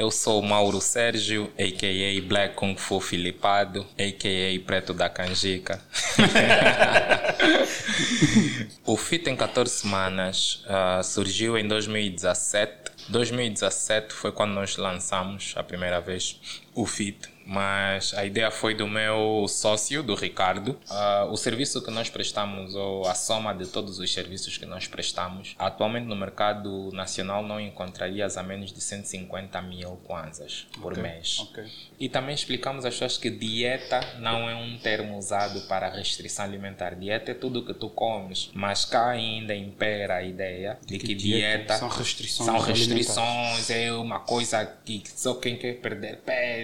Eu sou Mauro Sérgio, a.k.a. Black Kung Fu Filipado, a.k.a. Preto da Canjica. o FIT em 14 semanas uh, surgiu em 2017. 2017 foi quando nós lançamos a primeira vez o FIT mas a ideia foi do meu sócio, do Ricardo. Uh, o serviço que nós prestamos, ou a soma de todos os serviços que nós prestamos, atualmente no mercado nacional não encontrarias a menos de 150 mil kwanzas por okay. mês. Okay. E também explicamos às pessoas que dieta não é um termo usado para restrição alimentar. Dieta é tudo que tu comes, mas cá ainda impera a ideia de que, que dieta, dieta, são restrições. São restrições, é uma coisa que só quem quer perder peso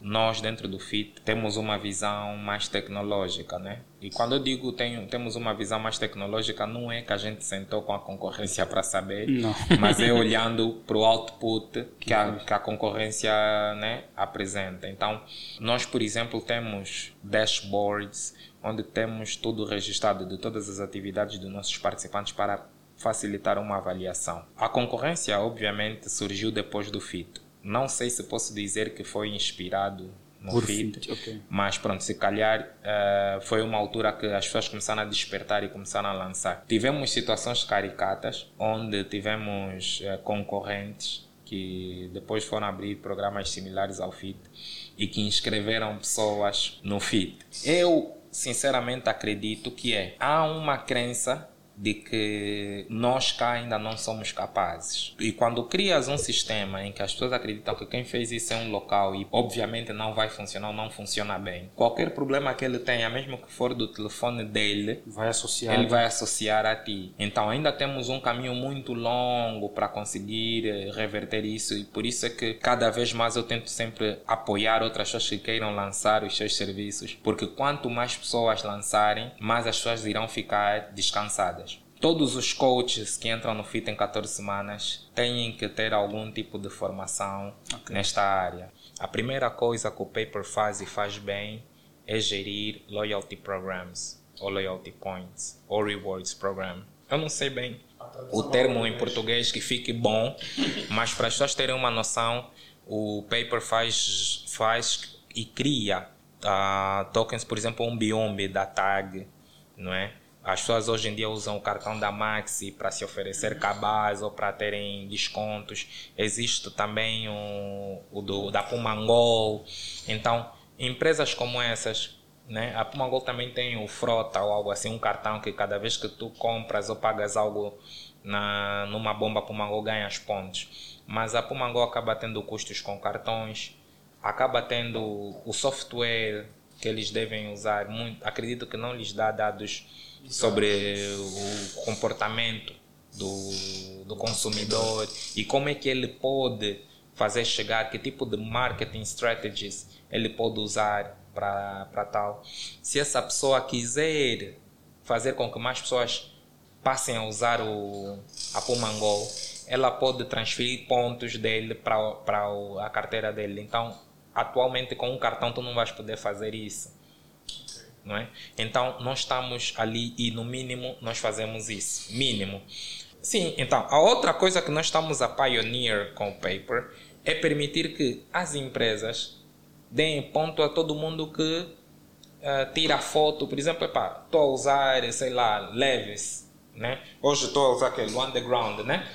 nós dentro do FIT temos uma visão mais tecnológica, né? E quando eu digo tenho, temos uma visão mais tecnológica, não é que a gente sentou com a concorrência para saber, não. mas é olhando para o output que a, que a concorrência né, apresenta. Então, nós, por exemplo, temos dashboards onde temos tudo registrado de todas as atividades dos nossos participantes para facilitar uma avaliação. A concorrência, obviamente, surgiu depois do FIT. Não sei se posso dizer que foi inspirado no Por fit, okay. mas pronto, se calhar uh, foi uma altura que as pessoas começaram a despertar e começaram a lançar. Tivemos situações caricatas onde tivemos uh, concorrentes que depois foram abrir programas similares ao FIT e que inscreveram pessoas no FIT. Eu sinceramente acredito que é há uma crença de que nós cá ainda não somos capazes. E quando crias um sistema em que as pessoas acreditam que quem fez isso é um local e obviamente não vai funcionar ou não funciona bem, qualquer problema que ele tenha, mesmo que for do telefone dele, vai associar. ele vai associar a ti. Então ainda temos um caminho muito longo para conseguir eh, reverter isso e por isso é que cada vez mais eu tento sempre apoiar outras pessoas que queiram lançar os seus serviços, porque quanto mais pessoas lançarem, mais as pessoas irão ficar descansadas. Todos os coaches que entram no FIT em 14 semanas têm que ter algum tipo de formação okay. nesta área. A primeira coisa que o paper faz e faz bem é gerir loyalty programs, ou loyalty points, ou rewards program. Eu não sei bem o termo em português que fique bom, mas para as pessoas terem uma noção, o paper faz, faz e cria uh, tokens, por exemplo, um biombe da tag, não é? As pessoas hoje em dia usam o cartão da Maxi para se oferecer cabaz ou para terem descontos. Existe também o, o do, da Pumangol. Então, empresas como essas, né? a Pumangol também tem o Frota ou algo assim, um cartão que cada vez que tu compras ou pagas algo na, numa bomba Pumangol ganhas pontos. Mas a Pumangol acaba tendo custos com cartões, acaba tendo o software que eles devem usar. Muito, acredito que não lhes dá dados sobre o comportamento do, do consumidor e como é que ele pode fazer chegar, que tipo de marketing strategies ele pode usar para tal. Se essa pessoa quiser fazer com que mais pessoas passem a usar o, a Pumangol, ela pode transferir pontos dele para a carteira dele. Então, atualmente com um cartão tu não vais poder fazer isso não é? Então nós estamos ali e no mínimo nós fazemos isso, mínimo. Sim, então a outra coisa que nós estamos a pioneer com o paper é permitir que as empresas deem ponto a todo mundo que uh, tira foto, por exemplo, estou a usar, sei lá, leves, né? Hoje estou a usar aquele underground, né?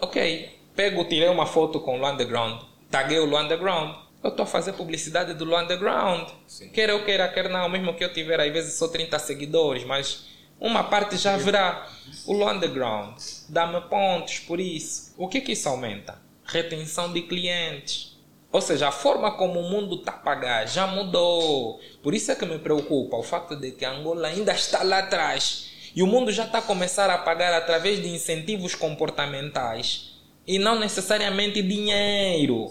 Ok, pego, tirei uma foto com o underground, taguei o underground, eu estou a fazer publicidade do underground. Sim. Quer eu queira, quer não, mesmo que eu tiver, às vezes só 30 seguidores, mas uma parte já virá. O underground dá-me pontos por isso. O que que isso aumenta? Retenção de clientes. Ou seja, a forma como o mundo está a pagar já mudou. Por isso é que me preocupa o fato de que Angola ainda está lá atrás. E o mundo já está a começar a pagar através de incentivos comportamentais e não necessariamente dinheiro.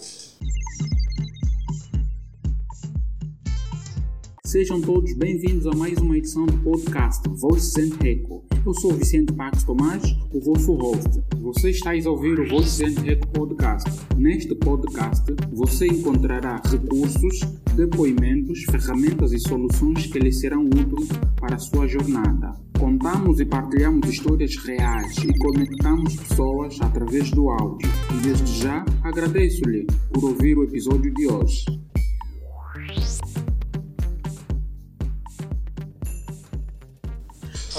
Sejam todos bem-vindos a mais uma edição do podcast Voices and Echo, Eu sou Vicente Pax Tomás, o vosso host. Você está a ouvir o Voice and Hack Podcast. Neste podcast, você encontrará recursos, depoimentos, ferramentas e soluções que lhe serão úteis para a sua jornada. Contamos e partilhamos histórias reais e conectamos pessoas através do áudio. E desde já agradeço-lhe por ouvir o episódio de hoje.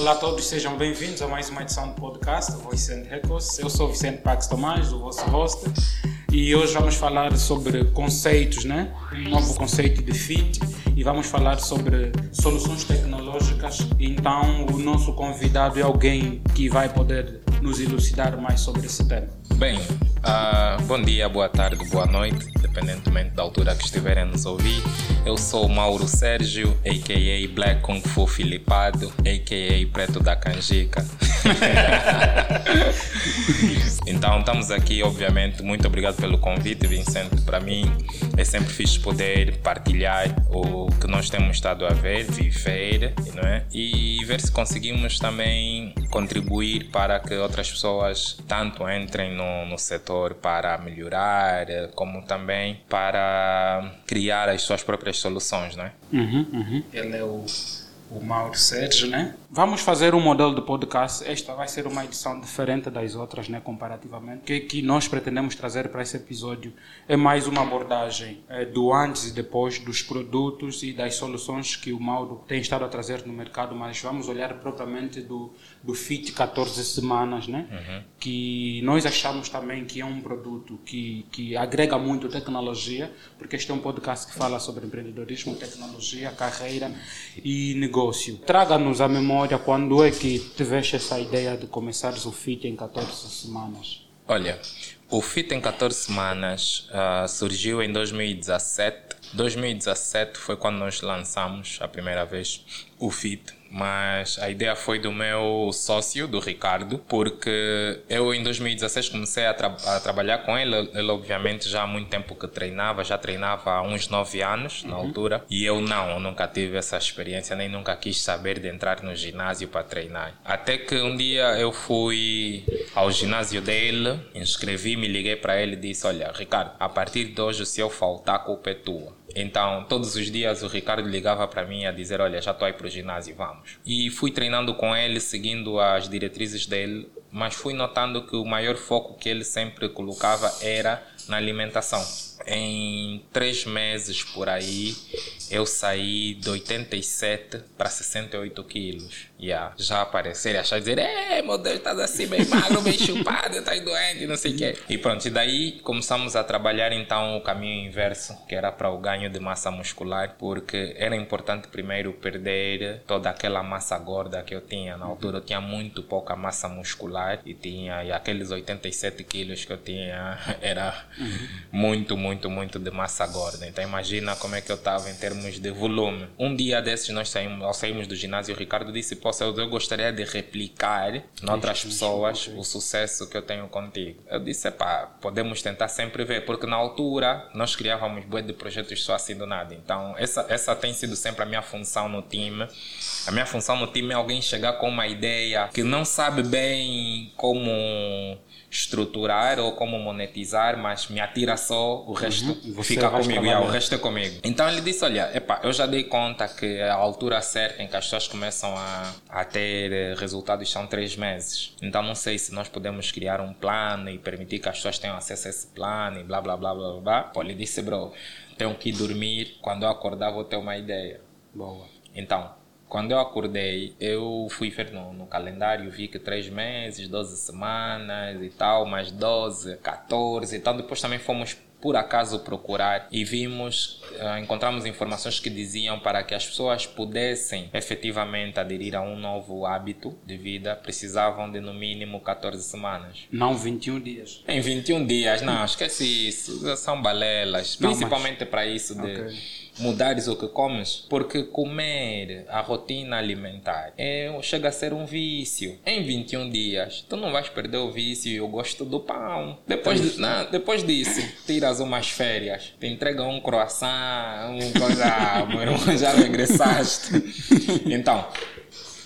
Olá a todos, sejam bem-vindos a mais uma edição do podcast Voice and Records. Eu sou Vicente Pax Tomás, o vosso host, e hoje vamos falar sobre conceitos, né? Um novo conceito de fit e vamos falar sobre soluções tecnológicas. Então, o nosso convidado é alguém que vai poder nos elucidar mais sobre esse tema. Bem, uh, bom dia, boa tarde, boa noite, independentemente da altura que estiverem a nos ouvir. Eu sou Mauro Sérgio, a.k.a. Black Kung Fu Filipado, a.k.a. Preto da Canjica. então, estamos aqui, obviamente. Muito obrigado pelo convite, Vicente. Para mim é sempre fixe poder partilhar o que nós temos estado a ver, viver, não é? E ver se conseguimos também contribuir para que outras pessoas tanto entrem no, no setor para melhorar, como também para criar as suas próprias soluções, não é? Uhum, uhum. Ele é o, o Mauro Sérgio, né? Vamos fazer um modelo de podcast. Esta vai ser uma edição diferente das outras, né, comparativamente. O que, que nós pretendemos trazer para esse episódio é mais uma abordagem é, do antes e depois dos produtos e das soluções que o Mauro tem estado a trazer no mercado, mas vamos olhar propriamente do, do FIT 14 semanas, né? Uhum. Que nós achamos também que é um produto que, que agrega muito tecnologia, porque este é um podcast que fala sobre empreendedorismo, tecnologia, carreira e negócio. Traga-nos a memória quando é que tiveste essa ideia de começares o FIT em 14 semanas? Olha, o FIT em 14 semanas uh, surgiu em 2017. 2017 foi quando nós lançamos a primeira vez o FIT mas a ideia foi do meu sócio, do Ricardo, porque eu em 2016 comecei a, tra a trabalhar com ele. Ele, obviamente, já há muito tempo que treinava, já treinava há uns 9 anos na uhum. altura, e eu não, eu nunca tive essa experiência, nem nunca quis saber de entrar no ginásio para treinar. Até que um dia eu fui ao ginásio dele, inscrevi, me liguei para ele e disse: Olha, Ricardo, a partir de hoje, se eu faltar, a culpa é tua. Então, todos os dias o Ricardo ligava para mim a dizer: Olha, já estou aí para o ginásio, vamos. E fui treinando com ele, seguindo as diretrizes dele, mas fui notando que o maior foco que ele sempre colocava era na alimentação. Em três meses por aí, eu saí de 87 para 68 quilos. Yeah. Já aparecer e achar dizer, é, meu Deus, estás assim bem magro, bem chupado, estás doente, não sei o quê. E pronto, e daí começamos a trabalhar então o caminho inverso, que era para o ganho de massa muscular, porque era importante primeiro perder toda aquela massa gorda que eu tinha. Na altura eu tinha muito pouca massa muscular e tinha e aqueles 87 quilos que eu tinha era uhum. muito, muito, muito de massa gorda. Então imagina como é que eu estava em termos de volume. Um dia desses nós saímos, ao saímos do ginásio, o Ricardo disse, posso, eu gostaria de replicar noutras pessoas o sucesso que eu tenho contigo. Eu disse, pá, podemos tentar sempre ver, porque na altura nós criávamos bué de projetos só assim do nada. Então essa, essa tem sido sempre a minha função no time. A minha função no time é alguém chegar com uma ideia que não sabe bem como estruturar ou como monetizar, mas me atira só, o resto uhum. fica comigo, yeah, o resto é comigo. Então ele disse, olha, eu já dei conta que a altura certa em que as pessoas começam a, a ter eh, resultados são três meses. Então não sei se nós podemos criar um plano e permitir que as pessoas tenham acesso a esse plano e blá blá blá blá blá. Pô, ele disse, bro, tenho que dormir, quando eu acordar vou ter uma ideia. Boa. Então, quando eu acordei, eu fui ver no, no calendário, vi que 3 meses, 12 semanas e tal, mais 12, 14 e tal. Depois também fomos por acaso procurar e vimos, uh, encontramos informações que diziam para que as pessoas pudessem efetivamente aderir a um novo hábito de vida, precisavam de no mínimo 14 semanas. Não 21 dias. Em 21 dias, não, esquece isso, são balelas, principalmente mas... para isso de. Okay mudares o que comes, porque comer a rotina alimentar é, chega a ser um vício. Em 21 dias, tu não vais perder o vício e o gosto do pão. Depois, de, não, depois disso, tiras umas férias, te entregam um croissant, um coisa, já regressaste. Então,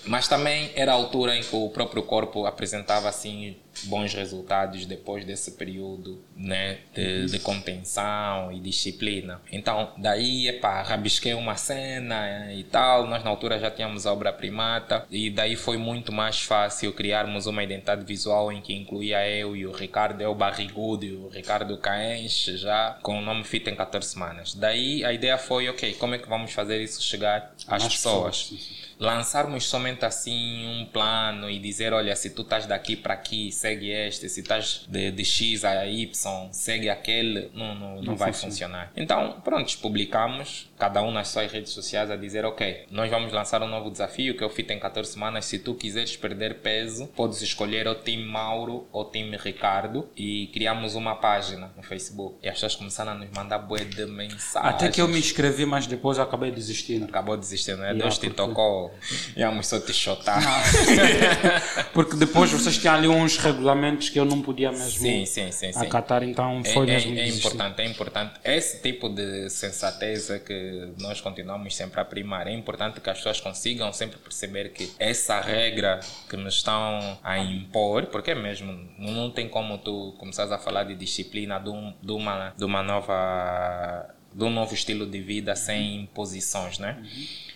Mas também era a altura em que o próprio corpo apresentava assim bons resultados depois desse período né, de, de contenção e disciplina. Então, daí, epá, rabisquei uma cena e tal. Nós, na altura, já tínhamos a obra primata e daí foi muito mais fácil criarmos uma identidade visual em que incluía eu e o Ricardo El Barrigudo e o Ricardo Caenche já com o nome Fita em 14 semanas. Daí, a ideia foi, ok, como é que vamos fazer isso chegar às Mais pessoas? pessoas. Lançarmos somente assim um plano e dizer, olha, se tu estás daqui para aqui, segue este, se estás de, de X a Y, segue aquele, não, não, não, Não vai funciona. funcionar. Então, pronto, publicamos, cada um nas suas redes sociais a dizer, ok, nós vamos lançar um novo desafio que é o Fita em 14 semanas, se tu quiseres perder peso, podes escolher o Team Mauro ou Team Ricardo e criamos uma página no Facebook. E as pessoas começaram a nos mandar bué de mensagens. Até que eu me inscrevi, mas depois eu acabei desistindo. Acabou desistindo, né? Yeah, Deus te porque- tocou. Íamos só te chotar. Porque depois vocês tinham ali uns regulamentos que eu não podia mesmo Sim, sim, sim, sim. acatar, então É, foi é- mesmo é desistir. importante, é importante. Esse tipo de sensatez é que nós continuamos sempre a primar. É importante que as pessoas consigam sempre perceber que essa regra que nos estão a impor, porque é mesmo, não, tem como tu começares a falar de disciplina de, um- de uma, de uma nova de um novo estilo de vida sem imposições, né?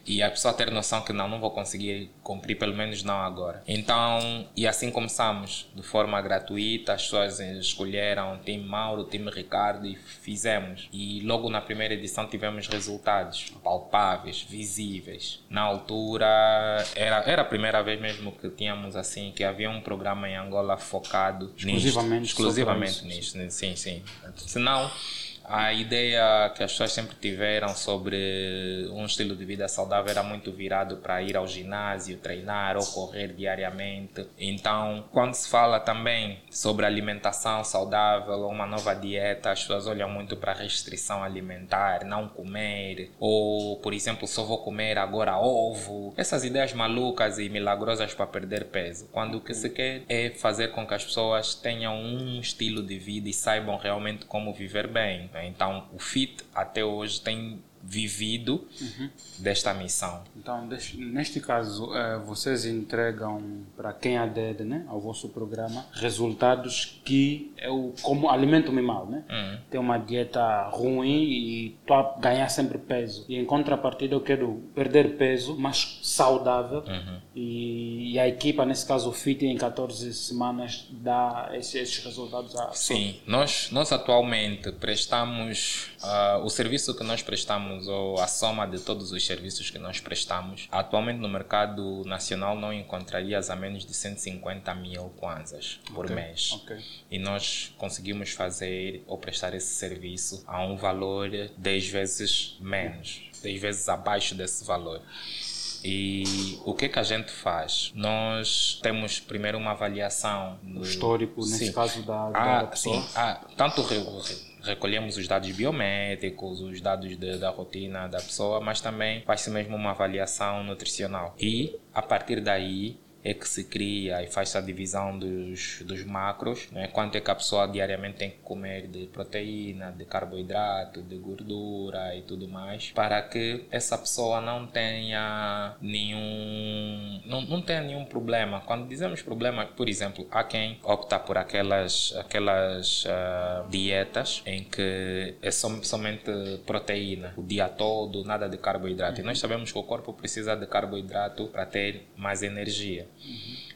E a pessoa ter noção que não, não vou conseguir cumprir, pelo menos não agora. Então, e assim começamos, de forma gratuita, as pessoas escolheram o time Mauro, o time Ricardo e fizemos. E logo na primeira edição tivemos resultados palpáveis, visíveis. Na altura, era, era a primeira vez mesmo que tínhamos assim, que havia um programa em Angola focado Exclusivamente nisto, exclusivamente nisto, sim, sim. Senão, a ideia que as pessoas sempre tiveram sobre um estilo de vida saudável era muito virado para ir ao ginásio, treinar ou correr diariamente. Então, quando se fala também sobre alimentação saudável ou uma nova dieta, as pessoas olham muito para restrição alimentar, não comer, ou, por exemplo, só vou comer agora ovo. Essas ideias malucas e milagrosas para perder peso. Quando o que se quer é fazer com que as pessoas tenham um estilo de vida e saibam realmente como viver bem. né? Então, o FIT até hoje tem vivido desta missão. Então, neste caso, eh, vocês entregam para quem adere né, ao vosso programa resultados que é o como alimento mal, né? Uhum. Tem uma dieta ruim e estou a ganhar sempre peso. E em contrapartida, eu quero perder peso, mas saudável. Uhum. E, e a equipa, nesse caso, o FIT, em 14 semanas, dá esse- esses resultados a Sim, nós, nós atualmente prestamos ah, o serviço que nós prestamos ou a soma de todos os serviços que nós prestamos. Atualmente no mercado nacional não encontrarias a menos de 150 mil kwanzas por Ok, mês. ok. E nós conseguimos fazer ou prestar esse serviço a um valor 10 vezes menos, 10 vezes abaixo desse valor. E o que que a gente faz? Nós temos primeiro uma avaliação do histórico, nesse Sim. caso, da, Ah, da pessoa. sim. Ah, tanto recolhemos os dados biométricos, os dados de- da rotina da pessoa, mas também faz-se mesmo uma avaliação nutricional. E, a partir daí, é que se cria e faz-se a divisão dos, dos macros, né? quanto é que a pessoa diariamente tem que comer de proteína, de carboidrato, de gordura e tudo mais, para que essa pessoa não tenha nenhum não, não tenha nenhum problema. Quando dizemos problema, por exemplo, há quem opta por aquelas aquelas ah, dietas em que é som, somente proteína o dia todo, nada de carboidrato. E nós sabemos que o corpo precisa de carboidrato para ter mais energia.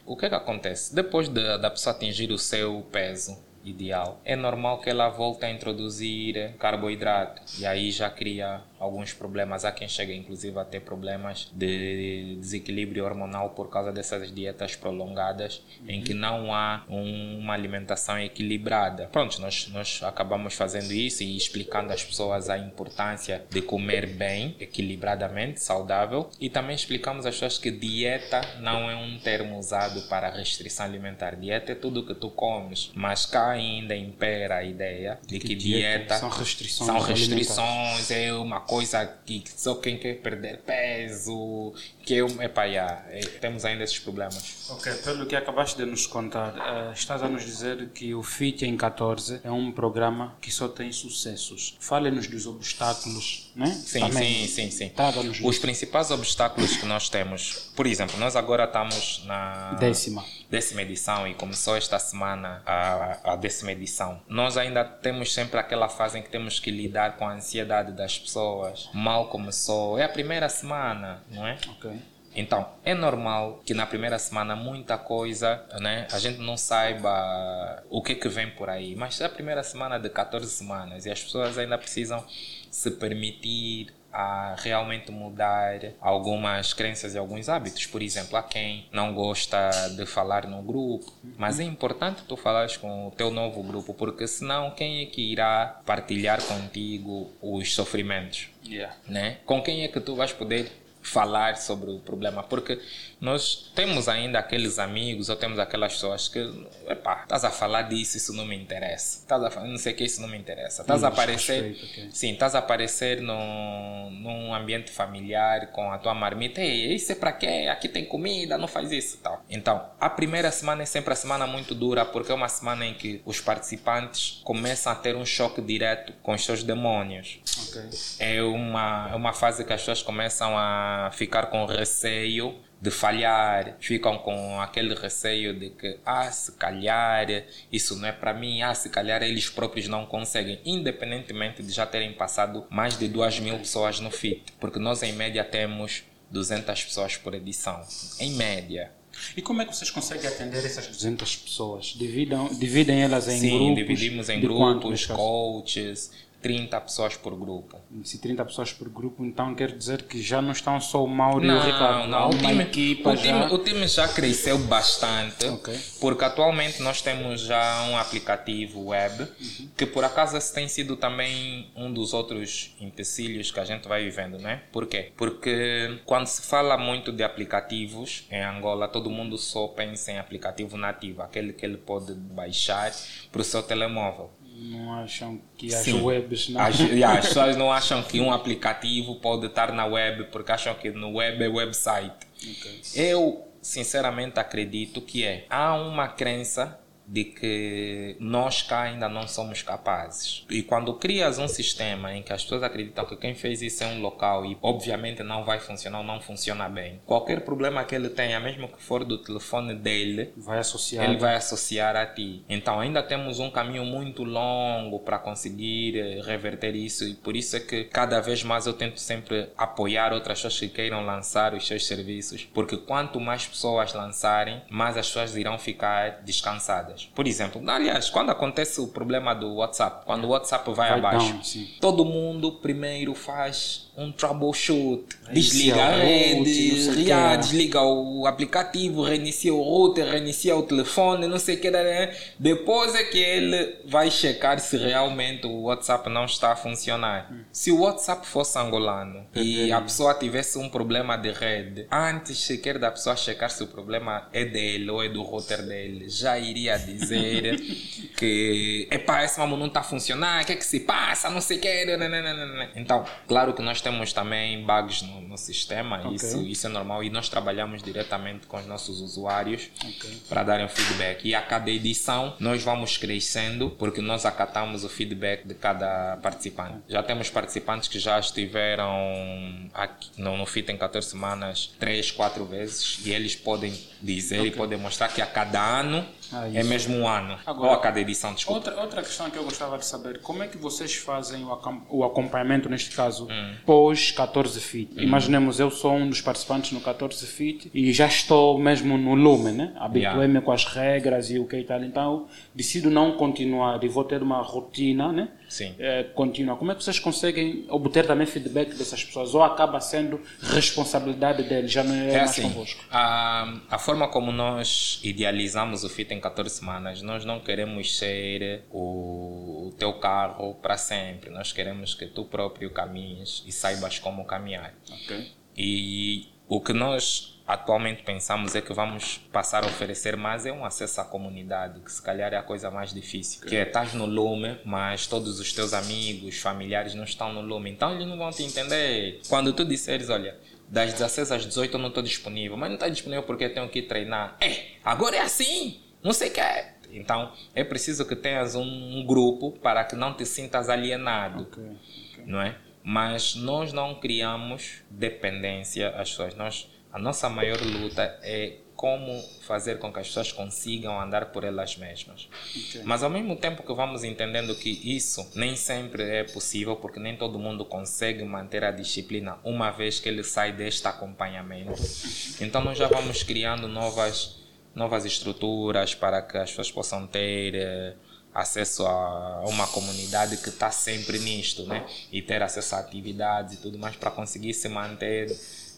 O que é que acontece? Depois de, da pessoa atingir o seu peso ideal, é normal que ela volte a introduzir carboidrato e aí já cria alguns problemas. Há quem chega inclusive a ter problemas de desequilíbrio hormonal por causa dessas dietas prolongadas em que não há um- uma alimentação equilibrada. Pronto, nós, nós acabamos fazendo isso e explicando às pessoas a importância de comer bem, equilibradamente, saudável e também explicamos às pessoas que dieta não é um termo usado para restrição alimentar. Dieta é tudo que tu comes, mas cá ainda impera a ideia de que, dieta dieta são restrições são restrições, é uma coisa que só quem quer perder peso, que eu, epá, yeah, é, temos ainda esses problemas. Ok, pelo que acabaste de nos contar, uh, estás a nos dizer que o FIT em 14 é um programa que só tem sucessos. Fale-nos dos obstáculos, né? Sim, Também, sim, sim, sim. Trata-nos Os principais obstáculos que nós temos, por exemplo, nós agora estamos na Décima. décima edição e começou esta semana a, a décima edição. Nós ainda temos sempre aquela fase em que temos que lidar com a ansiedade das pessoas. Mal começou, é a primeira semana, não é? Ok. Então, é normal que na primeira semana muita coisa, né, a gente não saiba o que que vem por aí. Mas é a primeira semana de 14 semanas e as pessoas ainda precisam se permitir a realmente mudar algumas crenças e alguns hábitos. Por exemplo, há quem não gosta de falar no grupo, mas é importante tu falares com o teu novo grupo, porque senão quem é que irá partilhar contigo os sofrimentos? Yeah. né? Com quem é que tu vais poder falar sobre o problema? Porque nós temos ainda aqueles amigos ou temos aquelas pessoas que, epá, estás a falar disso, isso não me interessa. Estás a falar, não sei o que, isso não me interessa. Estás a Hum, aparecer, respeito, ok. sim, estás a aparecer num, num ambiente familiar com a tua marmita. Ei, isso é para quê? Aqui tem comida, não faz isso, tal. Então, a primeira semana é sempre a semana muito dura porque é uma semana em que os participantes começam a ter um choque direto com os seus demônios Ok. é uma, é uma fase que as pessoas começam a ficar com receio de falhar, ficam com aquele receio de que, ah, se calhar isso não é para mim, ah, se calhar eles próprios não conseguem, independentemente de já terem passado mais de 2 mil pessoas no FIT, porque nós em média temos 200 pessoas por edição, em média. E como é que vocês conseguem atender essas 200 pessoas? Dividam, dividem elas em Sim, grupos? dividimos em quanto, grupos, caso? coaches, 30 pessoas por grupo. Se 30 pessoas por grupo, então quer dizer que já não estão só o Mauro e o Ricardo. Não, não. O time, equipa o, time, já. o time já cresceu bastante. Ok. Porque atualmente nós temos já um aplicativo web Uhum. que por acaso esse tem sido também um dos outros empecilhos que a gente vai vivendo, né? Por quê? Porque quando se fala muito de aplicativos em Angola, todo mundo só pensa em aplicativo nativo, aquele que ele pode baixar para o seu telemóvel. Não acham que as Sim. webs não. As, yeah, as pessoas não acham que um aplicativo pode estar na web porque acham que no web é website. Ok. Eu, sinceramente, acredito que é. Há uma crença de que nós cá ainda não somos capazes. E quando crias um sistema em que as pessoas acreditam que quem fez isso é um local e obviamente não vai funcionar ou não funciona bem, qualquer problema que ele tenha, mesmo que for do telefone dele, Vai associar. ele vai associar a ti. Então ainda temos um caminho muito longo para conseguir eh, reverter isso e por isso é que cada vez mais eu tento sempre apoiar outras pessoas que queiram lançar os seus serviços, porque quanto mais pessoas lançarem, mais as pessoas irão ficar descansadas. Por exemplo, aliás, quando acontece o problema do WhatsApp, quando o WhatsApp vai, Vai abaixo, down, todo mundo primeiro faz um troubleshoot, desliga a rede, o desliga o aplicativo, reinicia o router, reinicia o telefone, não sei o que. né? Depois é que ele vai checar se realmente o WhatsApp não está a funcionar. Se o WhatsApp fosse angolano e a pessoa tivesse um problema de rede, antes sequer da pessoa checar se o problema é dele ou é do router dele, já iria dizer que epá, esse mamão não está a funcionar, o que é que se passa, não sei o que. Então, claro que nós temos também bugs no, no sistema, Ok. isso, isso é normal e nós trabalhamos diretamente com os nossos usuários Ok. para darem o feedback. E a cada edição nós vamos crescendo porque nós acatamos o feedback de cada participante. Já temos participantes que já estiveram aqui no, no FIT em 14 semanas 3, 4 vezes e eles podem dizer e podem mostrar que a cada ano Ah, é mesmo um ano. Agora- ou a cada edição, desculpa. Outra, outra questão que eu gostava de saber, como é que vocês fazem o, o acompanhamento, neste caso, Hum. pós 14 FIT? Imaginemos, eu sou um dos participantes no 14 FIT e já estou mesmo no lume, né? Habituei-me com as regras e o que e tal, então decido não continuar e vou ter uma rotina, né? Sim. É, contínua. Como é que vocês conseguem obter também feedback dessas pessoas? Ou acaba sendo responsabilidade deles, já não é, É mais assim, convosco? a, a forma como nós idealizamos o FIT em 14 semanas, nós não queremos ser o, o teu carro para sempre. Nós queremos que tu próprio caminhes e saibas como caminhar. Ok. E o que nós atualmente pensamos é que vamos passar a oferecer mais é um acesso à comunidade, que se calhar é a coisa mais difícil. Que é, estás no lume, mas todos os teus amigos, familiares não estão no lume. Então eles não vão te entender. Quando tu disseres, olha, das 16 às 18 eu não estou disponível, mas não está disponível porque tenho que treinar. É, agora é assim, não sei o que é. Então é preciso que tenhas um, grupo para que não te sintas alienado, okay, okay. não é? Mas nós não criamos dependência às pessoas. Nós, a nossa maior luta é como fazer com que as pessoas consigam andar por elas mesmas. Okay. Mas ao mesmo tempo que vamos entendendo que isso nem sempre é possível, porque nem todo mundo consegue manter a disciplina uma vez que ele sai deste acompanhamento. Então nós já vamos criando novas novas estruturas para que as pessoas possam ter eh, acesso a uma comunidade que está sempre nisto, né? E ter acesso a atividades e tudo mais para conseguir se manter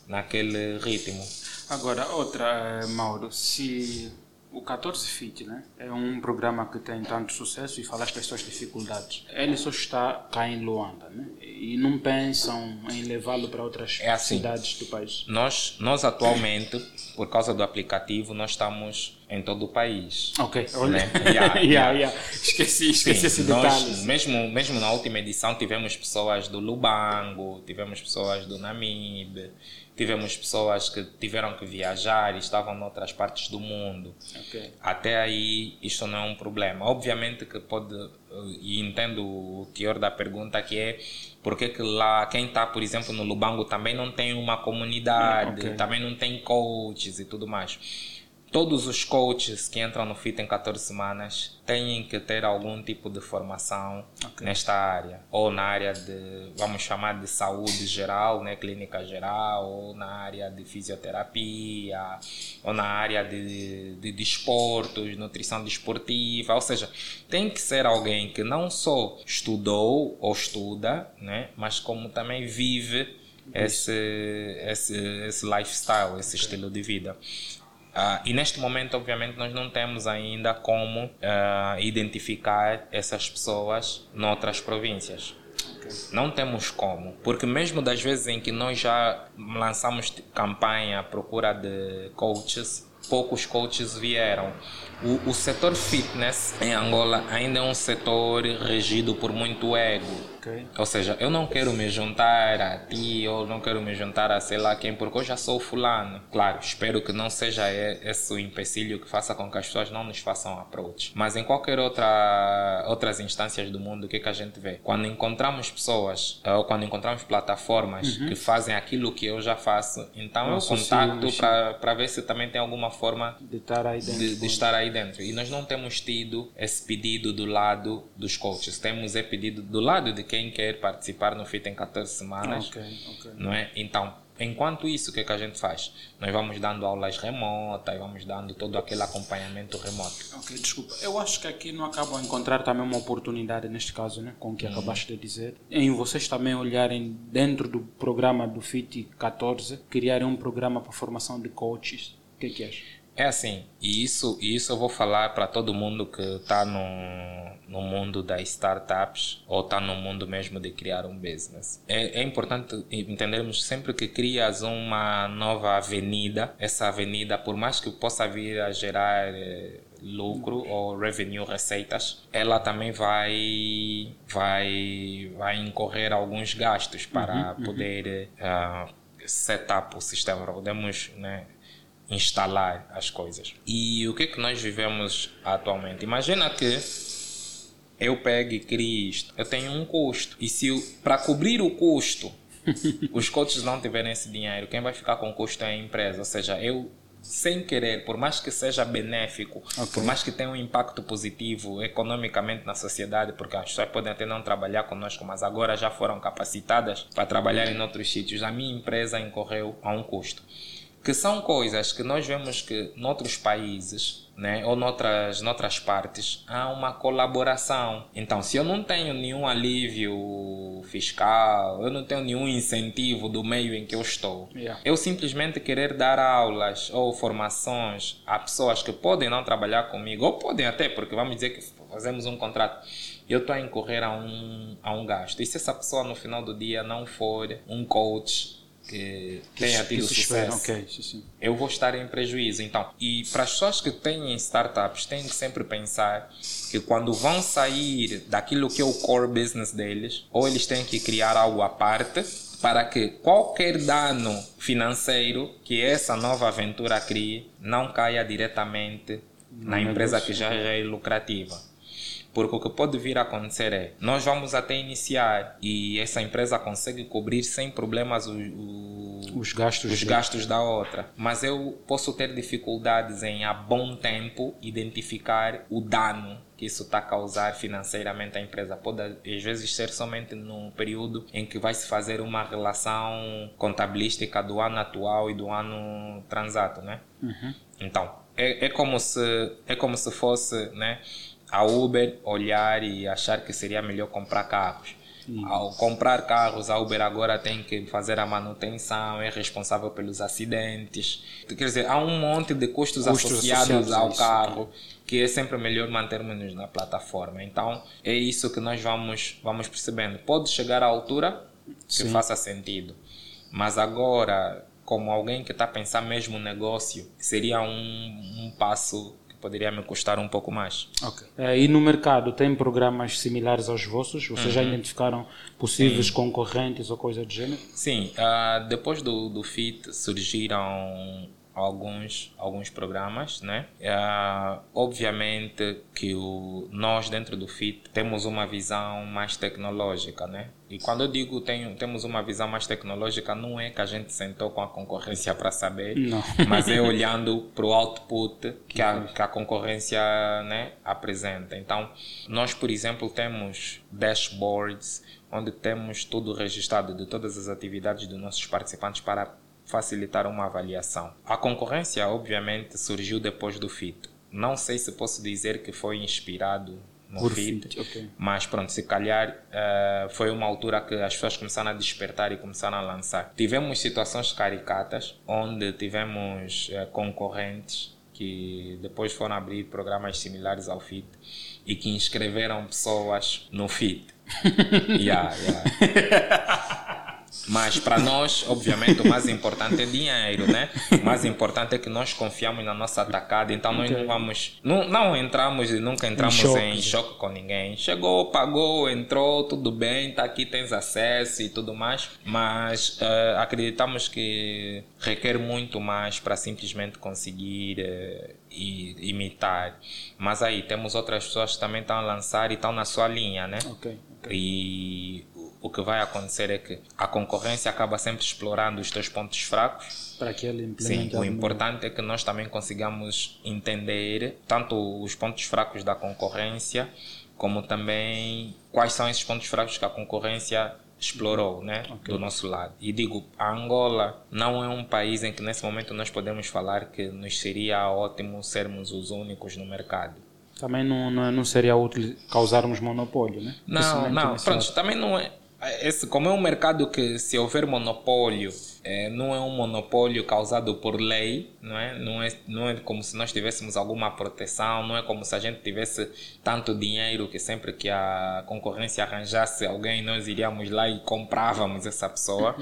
naquele ritmo. Agora, outra, eh, Mauro, se o 14 Fit né, é um programa que tem tanto sucesso e falaste das suas dificuldades. Ele só está cá em Luanda né, e não pensam em levá-lo para outras é assim, cidades do país. Nós, nós atualmente, por causa do aplicativo, nós estamos em todo o país. Ok, olha. Né? Yeah, yeah, yeah. Esqueci, esqueci Sim, esse detalhe. Mesmo, mesmo na última edição tivemos pessoas do Lubango, tivemos pessoas do Namibe, tivemos pessoas que tiveram que viajar e estavam em outras partes do mundo. Okay. Até aí, isto não é um problema. Obviamente que pode, e entendo o teor da pergunta, que é porque que lá, quem está, por exemplo, no Lubango também não tem uma comunidade, okay. também não tem coaches e tudo mais todos os coaches que entram no FIT em 14 semanas têm que ter algum tipo de formação okay. nesta área, ou na área de, vamos chamar de saúde geral, né, clínica geral, ou na área de fisioterapia, ou na área de, de desportos, nutrição desportiva, ou seja, tem que ser alguém que não só estudou ou estuda, né, mas como também vive esse, esse, esse lifestyle, esse okay. estilo de vida. Uh, e neste momento, obviamente, nós não temos ainda como uh, identificar essas pessoas noutras províncias. Okay. Não temos como, porque mesmo das vezes em que nós já lançamos campanha à procura de coaches, poucos coaches vieram. O, o setor fitness em Angola ainda é um setor regido por muito ego. Okay. Ou seja, eu não quero me juntar a ti ou não quero me juntar a sei lá quem, porque eu já sou fulano. Claro, espero que não seja esse o empecilho que faça com que as pessoas não nos façam approach. Mas em qualquer outra outras instâncias do mundo, o que, é que a gente vê? Quando encontramos pessoas ou quando encontramos plataformas uhum. que fazem aquilo que eu já faço, então eu, eu contacto para ver se também tem alguma forma de estar aí dentro. De, de estar aí dentro. E nós não temos tido esse pedido do lado dos coaches. Temos é pedido do lado de quem quer participar no FIT em 14 semanas. Okay, okay. Não é? Então, enquanto isso, o que, é que a gente faz? Nós vamos dando aulas remotas, vamos dando todo aquele acompanhamento remoto. Ok, desculpa. Eu acho que aqui não acabam a encontrar também uma oportunidade, neste caso, né, com o que uhum. acabaste de dizer, em vocês também olharem dentro do programa do FIT 14, criarem um programa para formação de coaches. O que é que achas? É assim, e isso, isso eu vou falar para todo mundo que está no, no mundo das startups ou está no mundo mesmo de criar um business. É, é importante entendermos sempre que crias uma nova avenida, essa avenida, por mais que possa vir a gerar eh, lucro ou revenue, receitas, ela também vai, vai, vai incorrer alguns gastos para uhum, poder uhum. Uh, set up o sistema. Podemos, né, instalar as coisas. E o que é que nós vivemos atualmente? Imagina que eu pego e crio isto. Eu tenho um custo. E se para cobrir o custo, os coaches não tiverem esse dinheiro, quem vai ficar com o custo é a empresa. Ou seja, eu sem querer, por mais que seja benéfico, okay. por mais que tenha um impacto positivo economicamente na sociedade, porque as pessoas podem até não trabalhar conosco, mas agora já foram capacitadas para trabalhar em outros sítios, a minha empresa incorreu a um custo que são coisas que nós vemos que noutros países né, ou noutras, noutras partes há uma colaboração. Então, se eu não tenho nenhum alívio fiscal, eu não tenho nenhum incentivo do meio em que eu estou, yeah. eu simplesmente querer dar aulas ou formações a pessoas que podem não trabalhar comigo, ou podem até, porque vamos dizer que fazemos um contrato eu estou a incorrer a um, a um gasto. E se essa pessoa no final do dia não for um coach que tenha tido espera, sucesso, ok, sim, sim. eu vou estar em prejuízo. Então, e para as pessoas que têm startups, têm que sempre pensar que quando vão sair daquilo que é o core business deles, ou eles têm que criar algo à parte para que qualquer dano financeiro que essa nova aventura crie não caia diretamente na empresa que já é lucrativa. Porque o que pode vir a acontecer é, nós vamos até iniciar e essa empresa consegue cobrir sem problemas o- o- Os gastos. os gastos da outra. Mas eu posso ter dificuldades em, a bom tempo, identificar o dano que isso está a causar financeiramente à empresa. Pode, às vezes, ser somente no período em que vai se fazer uma relação contabilística do ano atual e do ano transato, né? Então, é, é, como se, é como se fosse né, a Uber olhar e achar que seria melhor comprar carros. Ao comprar carros, a Uber agora tem que fazer a manutenção, é responsável pelos acidentes. Quer dizer, há um monte de custos, Custos associados, associados ao isso, carro que é sempre melhor mantermos-nos na plataforma. Então, é isso que nós vamos, vamos percebendo. Pode chegar à altura que Sim. faça sentido. Mas agora, como alguém que está a pensar mesmo no negócio, seria um, um passo poderia me custar um pouco mais. Ok. Eh, e no mercado tem programas similares aos vossos? Vocês Uhum. já identificaram possíveis concorrentes ou coisa do gênero? Sim, ah, depois do, do FIT surgiram alguns, alguns programas, né? Ah, obviamente que o, nós dentro do FIT temos uma visão mais tecnológica, né? E quando eu digo tenho, temos uma visão mais tecnológica, não é que a gente sentou com a concorrência para saber, Não. mas é olhando para o output que a, que a concorrência né, apresenta. Então, nós, por exemplo, temos dashboards onde temos tudo registrado de todas as atividades dos nossos participantes para facilitar uma avaliação. A concorrência, obviamente, surgiu depois do FIT. Não sei se posso dizer que foi inspirado no Por FIT, FIT, ok. mas pronto, se calhar eh, foi uma altura que as pessoas começaram a despertar e começaram a lançar. Tivemos situações caricatas onde tivemos eh, concorrentes que depois foram abrir programas similares ao FIT e que inscreveram pessoas no FIT. yeah, yeah. Mas para nós, obviamente, o mais importante é dinheiro, né? O mais importante é que nós confiamos na nossa atacada, então nós não vamos. Não, não entramos e nunca entramos choque. em choque com ninguém. Chegou, pagou, entrou, tudo bem, tá aqui, tens acesso e tudo mais. Mas eh, acreditamos que requer muito mais para simplesmente conseguir eh, i- imitar. Mas aí temos outras pessoas que também estão a lançar e estão na sua linha, né? Ok. E o- que vai acontecer é que a concorrência acaba sempre explorando os teus pontos fracos. Para que ele Sim, o importante é que nós também consigamos entender tanto os pontos fracos da concorrência, como também quais são esses pontos fracos que a concorrência explorou, né, do nosso lado. E digo, a Angola não é um país em que nesse momento nós podemos falar que nos seria ótimo sermos os únicos no mercado. Também não, não, é- não seria útil causarmos monopólio, né? Não, não, pronto, lado. também não é. Esse, como é um mercado que, se houver monopólio, é, não é um monopólio causado por lei, não é? Não, é? não é como se nós tivéssemos alguma proteção, não é como se a gente tivesse tanto dinheiro que sempre que a concorrência arranjasse alguém, nós iríamos lá e comprávamos essa pessoa.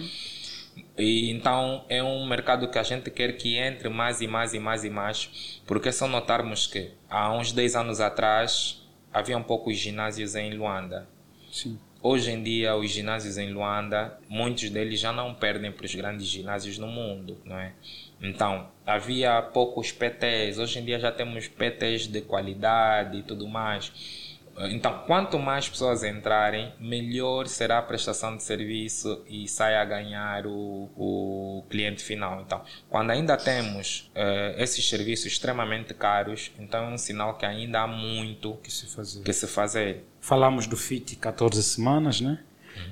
E então é um mercado que a gente quer que entre mais e mais e mais e mais, porque só notarmos que há uns 10 anos atrás havia poucos ginásios em Luanda. Sim. Hoje em dia, os ginásios em Luanda, muitos deles já não perdem para os grandes ginásios no mundo, não é? Então, havia poucos PTs, hoje em dia já temos PTs de qualidade e tudo mais. Então, quanto mais pessoas entrarem, melhor será a prestação de serviço e sai a ganhar o, o cliente final. Então, quando ainda temos eh, esses serviços extremamente caros, então é um sinal que ainda há muito Que se fazer. que se fazer. Falamos do FIT 14 semanas, né?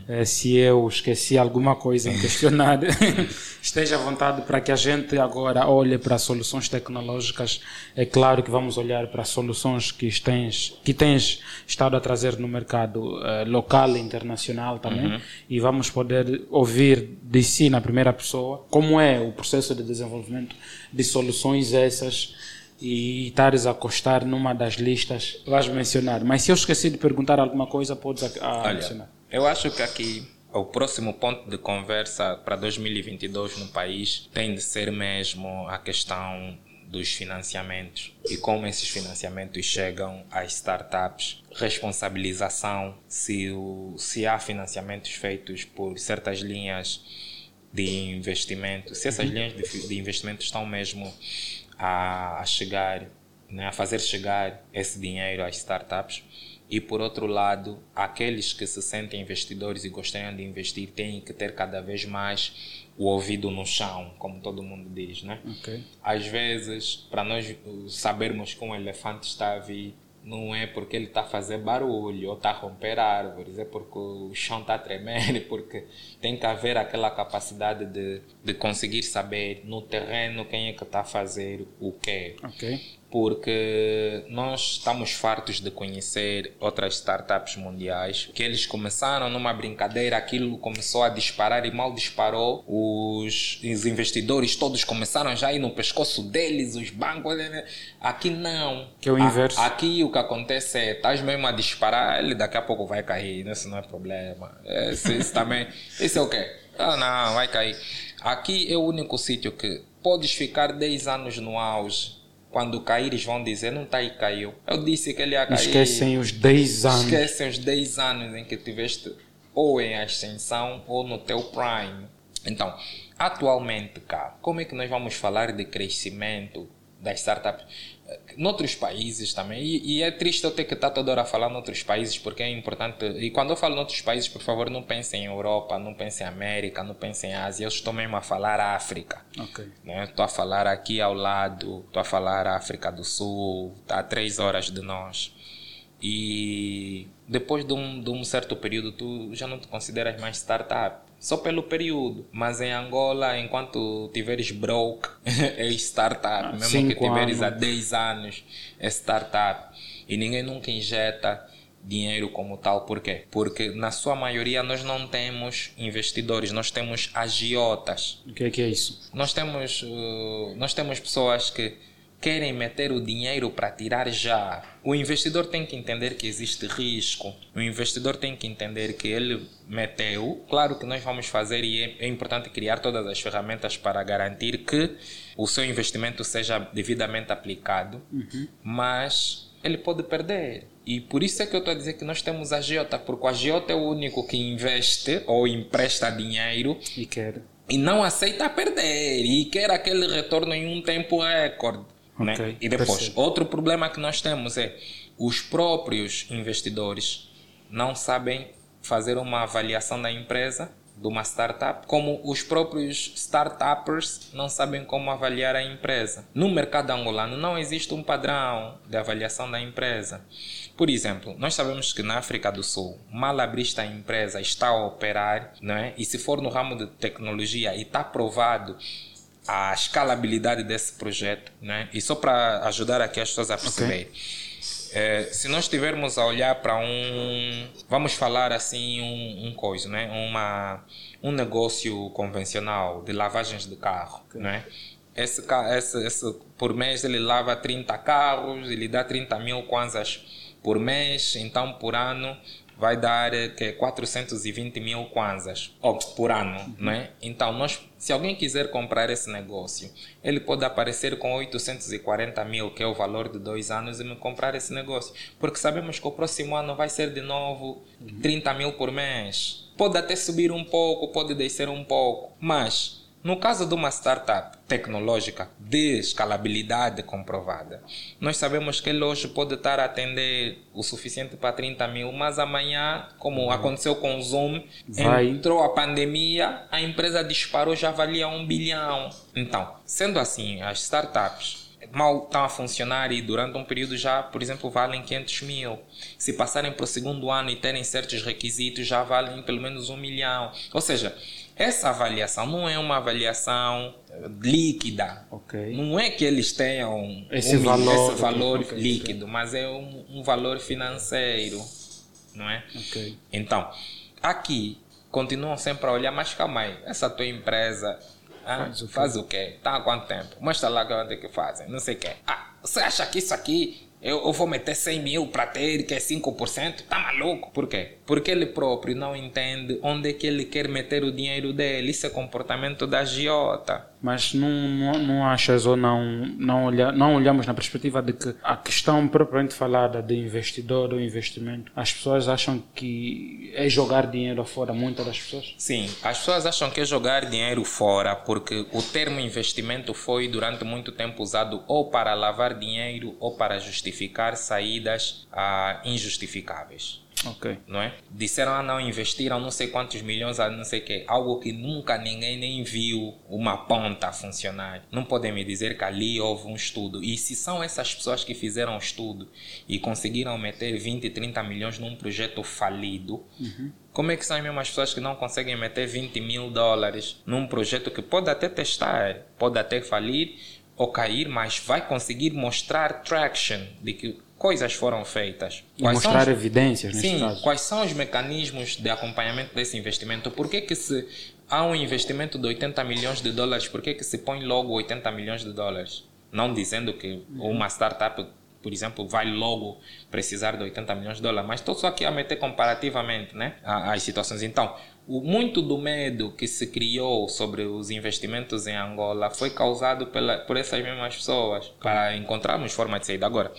Eh, se eu esqueci alguma coisa em questionar, esteja à vontade para que a gente agora olhe para soluções tecnológicas. É claro que vamos olhar para soluções que tens, que tens estado a trazer no mercado eh, local e internacional também. E vamos poder ouvir de si, na primeira pessoa, como é o processo de desenvolvimento de soluções essas e estares a acostar numa das listas, vais mencionar. Mas se eu esqueci de perguntar alguma coisa, podes a, a Olha, mencionar. Eu acho que aqui o próximo ponto de conversa para 2022 no país tem de ser mesmo a questão dos financiamentos e como esses financiamentos chegam às startups, responsabilização se, o, se há financiamentos feitos por certas linhas de investimento, se essas linhas de, de investimento estão mesmo a, a chegar, né, a fazer chegar esse dinheiro às startups. E por outro lado, aqueles que se sentem investidores e gostariam de investir têm que ter cada vez mais o ouvido no chão, como todo mundo diz, né? Ok. Às vezes, para nós sabermos que um elefante está a vir, não é porque ele está a fazer barulho ou está a romper árvores, é porque o chão está a tremer, porque tem que haver aquela capacidade de, de conseguir saber no terreno quem é que está a fazer o quê. Ok. Porque nós estamos fartos de conhecer outras startups mundiais que eles começaram numa brincadeira, aquilo começou a disparar e mal disparou. Os, os investidores todos começaram já a ir no pescoço deles, os bancos. né? Aqui não. Que é o A- inverso. Aqui o que acontece é, estás mesmo a disparar, ele daqui a pouco vai cair, isso não é problema. Esse, isso também, isso é o quê? Ah, não, vai cair. Aqui é o único sítio que podes ficar 10 anos no auge. Quando caíres vão dizer, não está aí, caiu. Eu disse que ele ia cair. Esquecem os 10 anos. Esquecem os 10 anos em que tiveste ou em ascensão ou no teu prime. Então, atualmente cá, como é que nós vamos falar de crescimento das startups? Noutros países também, e, e é triste eu ter que estar toda hora a falar noutros países, porque é importante. E quando eu falo noutros países, por favor, não pensem em Europa, não pensem em América, não pensem em Ásia, eu estou mesmo a falar África. Ok. Né? Estou a falar aqui ao lado, estou a falar África do Sul, está a três horas de nós. E depois de um, de um certo período, tu já não te consideras mais startup. Só pelo período. Mas em Angola, enquanto tiveres broke, é startup. Mesmo que tiveres há anos. 10 anos, é startup. E ninguém nunca injeta dinheiro como tal. Por quê? Porque na sua maioria nós não temos investidores, nós temos agiotas. O que é que é isso? Nós temos, uh, nós temos pessoas que querem meter o dinheiro para tirar já. O investidor tem que entender que existe risco. O investidor tem que entender que ele meteu. Claro que nós vamos fazer e é, é importante criar todas as ferramentas para garantir que o seu investimento seja devidamente aplicado, mas ele pode perder. E por isso é que eu estou a dizer que nós temos a agiota, porque o agiota é o único que investe ou empresta dinheiro E quer. e não aceita perder e quer aquele retorno em um tempo recorde. Né? E depois, percebo. outro problema que nós temos é os próprios investidores não sabem fazer uma avaliação da empresa, de uma startup, como os próprios startuppers não sabem como avaliar a empresa. No mercado angolano não existe um padrão de avaliação da empresa. Por exemplo, nós sabemos que na África do Sul, mal abriste a empresa, está a operar, não é? e se for no ramo de tecnologia e está provado a escalabilidade desse projeto, né? e só para ajudar aqui as pessoas a perceberem. É, se nós estivermos a olhar para um, vamos falar assim, um, um coisa, né? Uma, um negócio convencional de lavagens de carro, né? Esse, esse, esse, por mês ele lava 30 carros, ele dá 30 mil kwanzas por mês, então por ano vai dar eh, que é 420 mil kwanzas oh, por ano, né? Então nós, se alguém quiser comprar esse negócio, ele pode aparecer com 840 mil, que é o valor de dois anos, e me comprar esse negócio, porque sabemos que o próximo ano vai ser de novo 30 mil por mês. Pode até subir um pouco, pode descer um pouco, mas no caso de uma startup tecnológica de escalabilidade comprovada, nós sabemos que ele hoje pode estar a atender o suficiente para 30 mil, mas amanhã, como aconteceu com o Zoom, Vai. entrou a pandemia, a empresa disparou, já valia um bilhão. Então, sendo assim, as startups mal estão a funcionar e durante um período já, por exemplo, valem 500 mil. Se passarem para o segundo ano e terem certos requisitos, já valem pelo menos um milhão. Ou seja, essa avaliação não é uma avaliação líquida. Ok. Não é que eles tenham Esse um valor- esse valor ok, líquido, mas é um, um valor financeiro, não é? Então, aqui continuam sempre a olhar, mas calma aí, essa tua empresa ah, Faz o quê? faz o quê? Está há quanto tempo? Mostra lá quanto é que fazem, não sei o quê. Ah, você acha que isso aqui eu, eu vou meter 100 mil para ter que é 5%. Tá maluco? Por quê? Porque ele próprio não entende onde é que ele quer meter o dinheiro dele. Isso é comportamento da agiota. Mas não, não, não achas ou não, não, olha, não olhamos na perspectiva de que a questão propriamente falada de investidor ou investimento, as pessoas acham que é jogar dinheiro fora, muitas das pessoas? Sim, as pessoas acham que é jogar dinheiro fora porque o termo investimento foi durante muito tempo usado ou para lavar dinheiro ou para justificar saídas ah, injustificáveis. Ok. Não é? Disseram, ah, não, investiram não sei quantos milhões a não sei o quê. Algo que nunca ninguém nem viu uma ponta funcionar. Não podem me dizer que ali houve um estudo. E se são essas pessoas que fizeram o estudo e conseguiram meter 20, 30 milhões num projeto falido, uhum. Como é que são as mesmas pessoas que não conseguem meter 20 mil dólares num projeto que pode até testar, pode até falir ou cair, mas vai conseguir mostrar traction de que coisas foram feitas. E quais mostrar os... evidências, neste Sim, caso. quais são os mecanismos de acompanhamento desse investimento? Por que, que se há um investimento de 80 milhões de dólares, por que, que se põe logo 80 milhões de dólares? Não dizendo que uma startup, por exemplo, vai logo precisar de 80 milhões de dólares, mas estou só aqui a meter comparativamente né, as situações. Então, o, muito do medo que se criou sobre os investimentos em Angola foi causado pela, por essas mesmas pessoas, para encontrarmos forma de saída. Agora,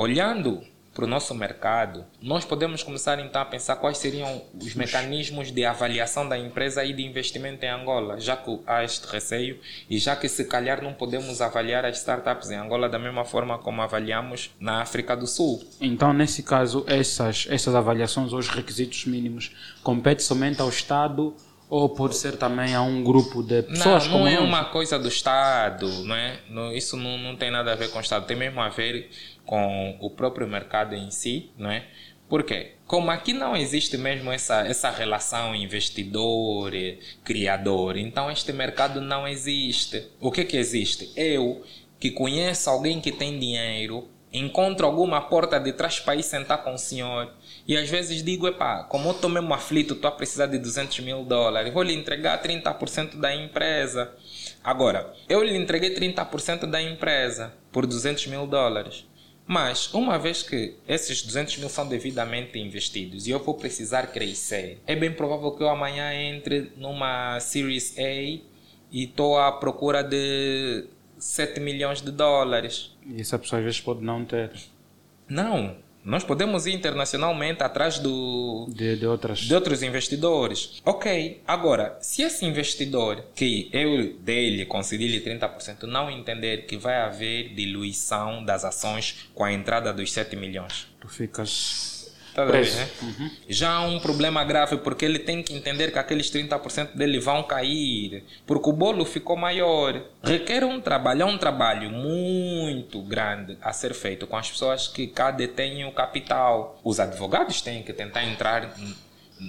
Olhando para o nosso mercado, nós podemos começar então a pensar quais seriam os mecanismos de avaliação da empresa e de investimento em Angola, já que há este receio e já que se calhar não podemos avaliar as startups em Angola da mesma forma como avaliamos na África do Sul. Então, nesse caso, essas, essas avaliações ou os requisitos mínimos competem somente ao Estado ou pode ser também a um grupo de pessoas não, não é uma coisa do Estado, não é? isso não, não tem nada a ver com o Estado, tem mesmo a ver com o próprio mercado em si, não é? Por quê? Como aqui não existe mesmo essa, essa relação investidor-criador, então este mercado não existe. O que que existe? Eu, que conheço alguém que tem dinheiro, encontro alguma porta de trás para ir sentar com o senhor e às vezes digo, epá, como eu estou mesmo aflito, estou a precisar de 200 mil dólares, vou lhe entregar 30% da empresa. Agora, eu lhe entreguei 30% da empresa por 200 mil dólares. Mas, uma vez que esses 200 mil são devidamente investidos e eu vou precisar crescer, é bem provável que eu amanhã entre numa Series A e estou à procura de 7 milhões de dólares. E essa pessoa às vezes pode não ter. Não, nós podemos ir internacionalmente atrás do, de, de, outras... de outros investidores. Ok, agora, se esse investidor que eu dele concedi-lhe 30% não entender que vai haver diluição das ações com a entrada dos 7 milhões, tu ficas Tá né? Uhum. Já há um problema grave porque ele tem que entender que aqueles 30% dele vão cair, porque o bolo ficou maior. Requer um trabalho, é um trabalho muito grande a ser feito com as pessoas que cá detêm o capital. Os advogados têm que tentar entrar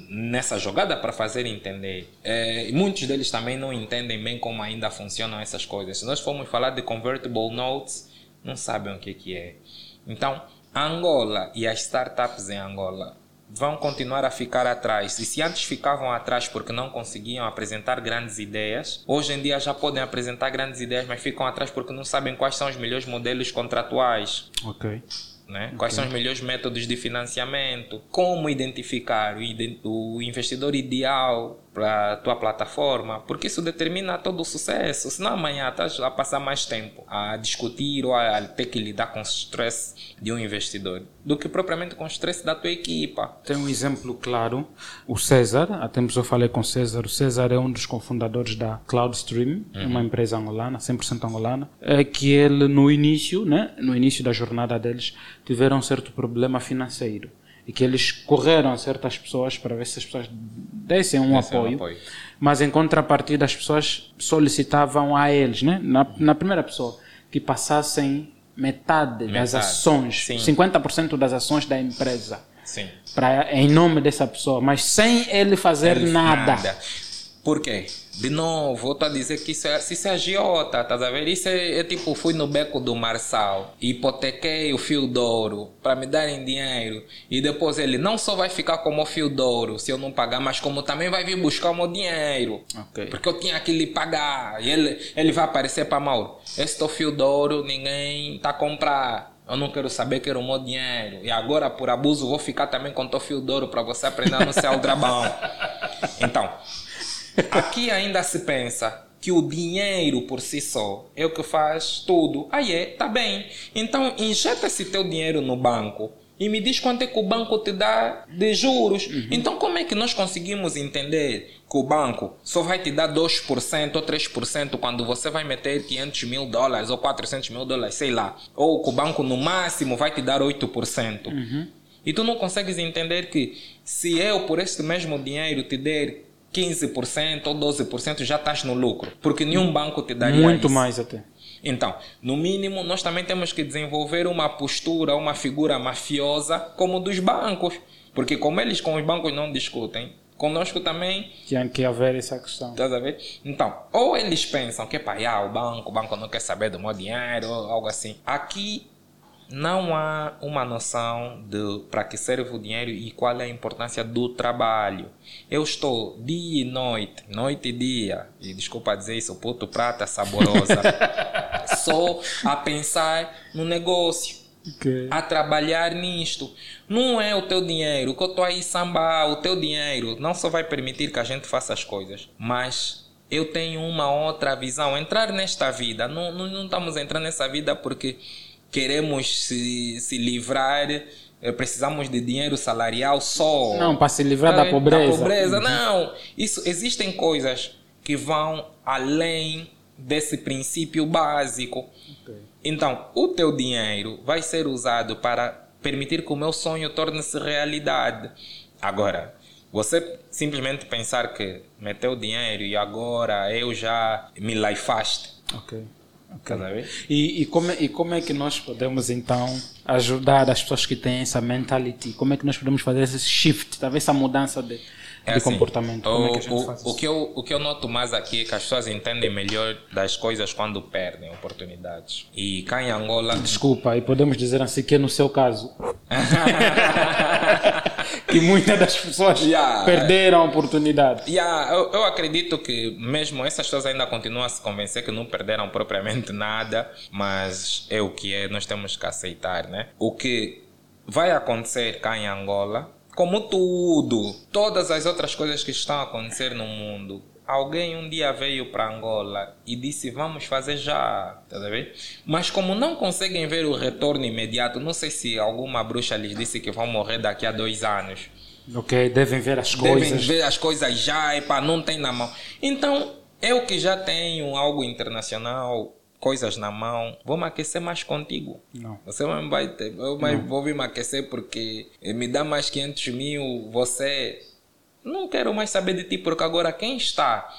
nessa jogada para fazer entender. É, muitos deles também não entendem bem como ainda funcionam essas coisas. Se nós formos falar de convertible notes, não sabem o que, que é. Então, Angola e as startups em Angola vão continuar a ficar atrás. E se antes ficavam atrás porque não conseguiam apresentar grandes ideias, hoje em dia já podem apresentar grandes ideias, mas ficam atrás porque não sabem quais são os melhores modelos contratuais. Ok. Né? Okay. Quais são os melhores métodos de financiamento? Como identificar o investidor ideal para a tua plataforma, porque isso determina todo o sucesso. Senão amanhã estás a passar mais tempo a discutir ou a ter que lidar com o stress de um investidor do que propriamente com o stress da tua equipa. Tem um exemplo claro, o César, há tempos eu falei com o César, o César é um dos cofundadores da CloudStream, uhum. uma empresa angolana, 100% angolana, é que ele no início, né, no início da jornada deles, tiveram um certo problema financeiro e que eles correram a certas pessoas para ver se as pessoas dessem um, apoio, um apoio, mas em contrapartida as pessoas solicitavam a eles, né? na, na primeira pessoa, que passassem metade, metade. das ações, Sim. 50% das ações da empresa. Sim. Pra, em nome dessa pessoa, mas sem ele fazer ele, nada. nada. Por quê? De novo, vou a dizer que isso é, isso é agiota, tá a ver? Isso é, é, tipo, fui no beco do Marçal, hipotequei o fio de ouro para me darem dinheiro e depois ele não só vai ficar como o fio de ouro se eu não pagar, mas como também vai vir buscar o meu dinheiro. Okay. Porque eu tinha que lhe pagar e ele, ele vai aparecer para Mauro. Este fio de ouro ninguém tá a comprar Eu não quero saber que era o meu dinheiro. E agora, por abuso, vou ficar também com o teu fio de ouro para você aprender a não ser aldrabão. Então, aqui ainda se pensa que o dinheiro por si só é o que faz tudo. Aí é, tá bem. Então, injeta esse teu dinheiro no banco e me diz quanto é que o banco te dá de juros. Uhum. Então, como é que nós conseguimos entender que o banco só vai te dar 2% ou 3% quando você vai meter 500 mil dólares ou 400 mil dólares, sei lá. Ou que o banco no máximo vai te dar 8%. Uhum. E tu não consegues entender que se eu, por este mesmo dinheiro, te der 15% ou 12%, já estás no lucro. Porque nenhum banco te daria Muito isso. mais até. Então, no mínimo, nós também temos que desenvolver uma postura, uma figura mafiosa como dos bancos. Porque como eles com os bancos não discutem, conosco também... Tinha que haver essa questão. Estás a ver? Então, ou eles pensam que, pá, ah, o banco, o banco não quer saber do meu dinheiro, ou algo assim. Aqui não há uma noção de para que serve o dinheiro e qual é a importância do trabalho. Eu estou dia e noite, noite e dia, e desculpa dizer isso, puto prata saborosa, só a pensar no negócio. Okay. A trabalhar nisto. Não é o teu dinheiro, que eu estou aí sambar, o teu dinheiro não só vai permitir que a gente faça as coisas, mas eu tenho uma outra visão. Entrar nesta vida, não, não, não estamos entrando nessa vida porque queremos se, se livrar, eh, precisamos de dinheiro salarial só. Não, para se livrar da pobreza. Da pobreza, uhum. não. Isso, existem coisas que vão além desse princípio básico. Okay. Então, o teu dinheiro vai ser usado para permitir que o meu sonho torne-se realidade. Agora, você simplesmente pensar que meteu dinheiro e agora eu já me laifaste. Ok. Okay. E, e, como, e como é que nós podemos então ajudar as pessoas que têm essa mentality? Como é que nós podemos fazer esse shift, talvez essa mudança de, é de assim, comportamento? O, é que o, o, que eu, o que eu noto mais aqui é que as pessoas entendem melhor das coisas quando perdem oportunidades. E cá em Angola. Desculpa, e podemos dizer assim que é no seu caso. que muitas das pessoas yeah. perderam a oportunidade. Yeah, eu, eu, acredito que mesmo essas pessoas ainda continuam a se convencer que não perderam propriamente nada, mas é o que é, nós temos que aceitar, né? O que vai acontecer cá em Angola, como tudo, todas as outras coisas que estão a acontecer no mundo, alguém um dia veio para Angola e disse vamos fazer já, tá? Mas como não conseguem ver o retorno imediato, não sei se alguma bruxa lhes disse que vão morrer daqui a dois anos. Ok, devem ver as coisas. Devem ver as coisas já, epa, não tem na mão. Então, eu que já tenho algo internacional, coisas na mão, vou me aquecer mais contigo. Não. Você vai ter, eu vou me aquecer porque me dá mais 500 mil, você não quero mais saber de ti, porque agora quem está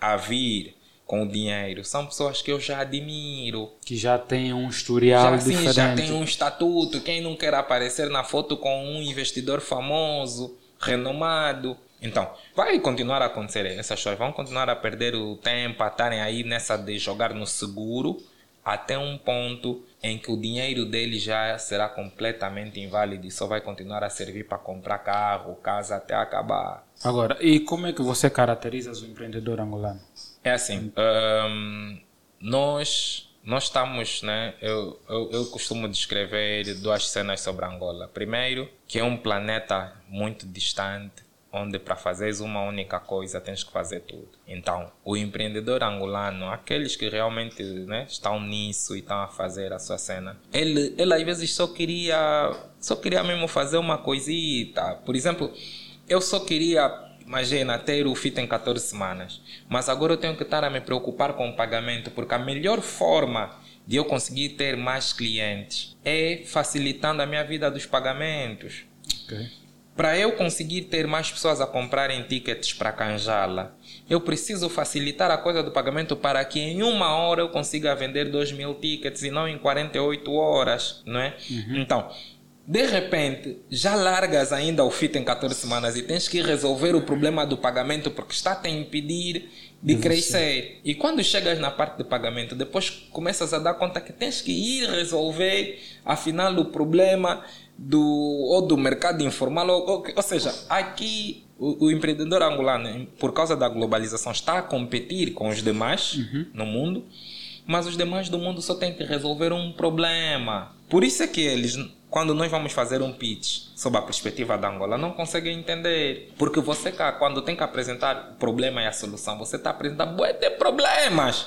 a vir com o dinheiro são pessoas que eu já admiro. Que já têm um historial já, diferente. Sim, já tem um estatuto. Quem não quer aparecer na foto com um investidor famoso, renomado. Então, vai continuar a acontecer. Essas pessoas vão continuar a perder o tempo, a estarem aí nessa de jogar no seguro, até um ponto em que o dinheiro dele já será completamente inválido e só vai continuar a servir para comprar carro, casa até acabar. Agora, e como é que você caracteriza o empreendedor angolano? É assim, um, nós nós estamos, né? Eu, eu, eu, costumo descrever duas cenas sobre Angola. Primeiro, que é um planeta muito distante, onde para fazeres uma única coisa tens que fazer tudo. Então, o empreendedor angolano, aqueles que realmente né, estão nisso e estão a fazer a sua cena, ele, ele às vezes só queria, só queria mesmo fazer uma coisita. Por exemplo, eu só queria imagina, ter o FIT em 14 semanas. Mas agora eu tenho que estar a me preocupar com o pagamento, porque a melhor forma de eu conseguir ter mais clientes é facilitando a minha vida dos pagamentos. Okay. Para eu conseguir ter mais pessoas a comprarem tickets para Canjala, eu preciso facilitar a coisa do pagamento para que em uma hora eu consiga vender 2 mil tickets e não em 48 horas, não é? Uhum. Então, de repente, já largas ainda o FIT em 14 semanas e tens que resolver o problema do pagamento porque está a te impedir de crescer. E quando chegas na parte de pagamento, depois começas a dar conta que tens que ir resolver, afinal, o problema do, ou do mercado informal, ou, ou, ou seja, aqui o, o, empreendedor angolano, por causa da globalização, está a competir com os demais uhum. no mundo mas os demais do mundo só têm que resolver um problema. Por isso é que eles, quando nós vamos fazer um pitch sob a perspectiva da Angola, não conseguem entender. Porque você, quando tem que apresentar o problema e a solução, você está apresentando bué de problemas.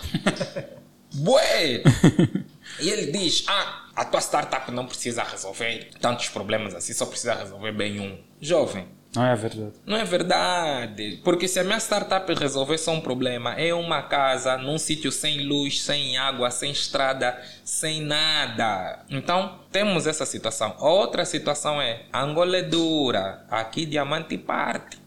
bué! e ele diz, ah, a tua startup não precisa resolver tantos problemas assim, só precisa resolver bem um. Jovem, não é verdade. Não é verdade. Porque se a minha startup resolver só um problema, é uma casa num sítio sem luz, sem água, sem estrada, sem nada. Então, temos essa situação. Outra situação é: Angola é dura, aqui diamante parte.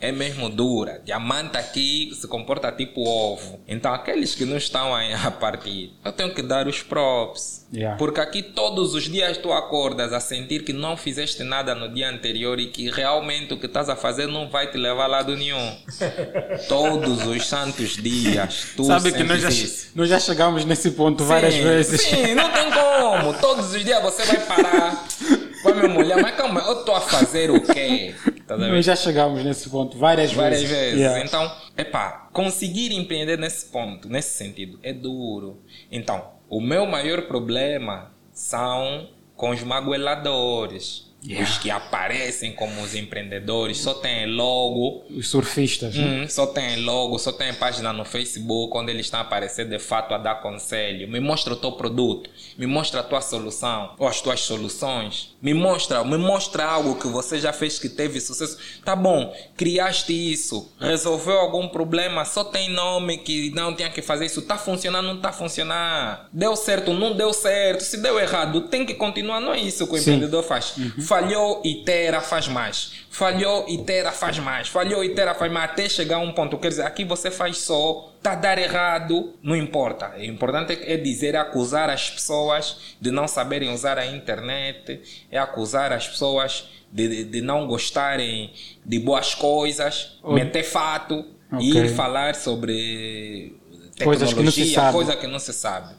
É mesmo dura. Diamante aqui se comporta tipo ovo. Então, aqueles que não estão aí a partir, eu tenho que dar os props. Yeah. Porque aqui todos os dias tu acordas a sentir que não fizeste nada no dia anterior e que realmente o que estás a fazer não vai te levar a lado nenhum. todos os santos dias. Tu Sabe que nós já, nós já chegamos nesse ponto sim, várias vezes. Sim, não tem como. Todos os dias você vai parar. Vai me mulher, mas calma, eu estou a fazer o quê? Tá Nós já chegamos nesse ponto várias, várias vezes. vezes. Yeah. Então, epá, conseguir empreender nesse ponto, nesse sentido, é duro. Então, o meu maior problema são com os magoeladores Yeah. Os que aparecem como os empreendedores só tem logo. Os surfistas. Hum, só tem logo, só tem página no Facebook onde eles estão a aparecer de fato a dar conselho. Me mostra o teu produto, me mostra a tua solução ou as tuas soluções. Me mostra, me mostra algo que você já fez que teve sucesso. Tá bom, criaste isso, resolveu algum problema, só tem nome que não tinha que fazer isso. Tá funcionando, não tá funcionando. Deu certo, não deu certo. Se deu errado, tem que continuar. Não é isso que o Sim. empreendedor faz. Uhum falhou e Tera faz mais. Falhou e Tera faz mais. Falhou e Tera faz mais até chegar a um ponto. Quer dizer, aqui você faz só, tá a dar errado, não importa. O importante é dizer, é acusar as pessoas de não saberem usar a internet, é acusar as pessoas de, de, não gostarem de boas coisas, meter fato okay. e ir falar sobre tecnologia, coisa que não se sabe.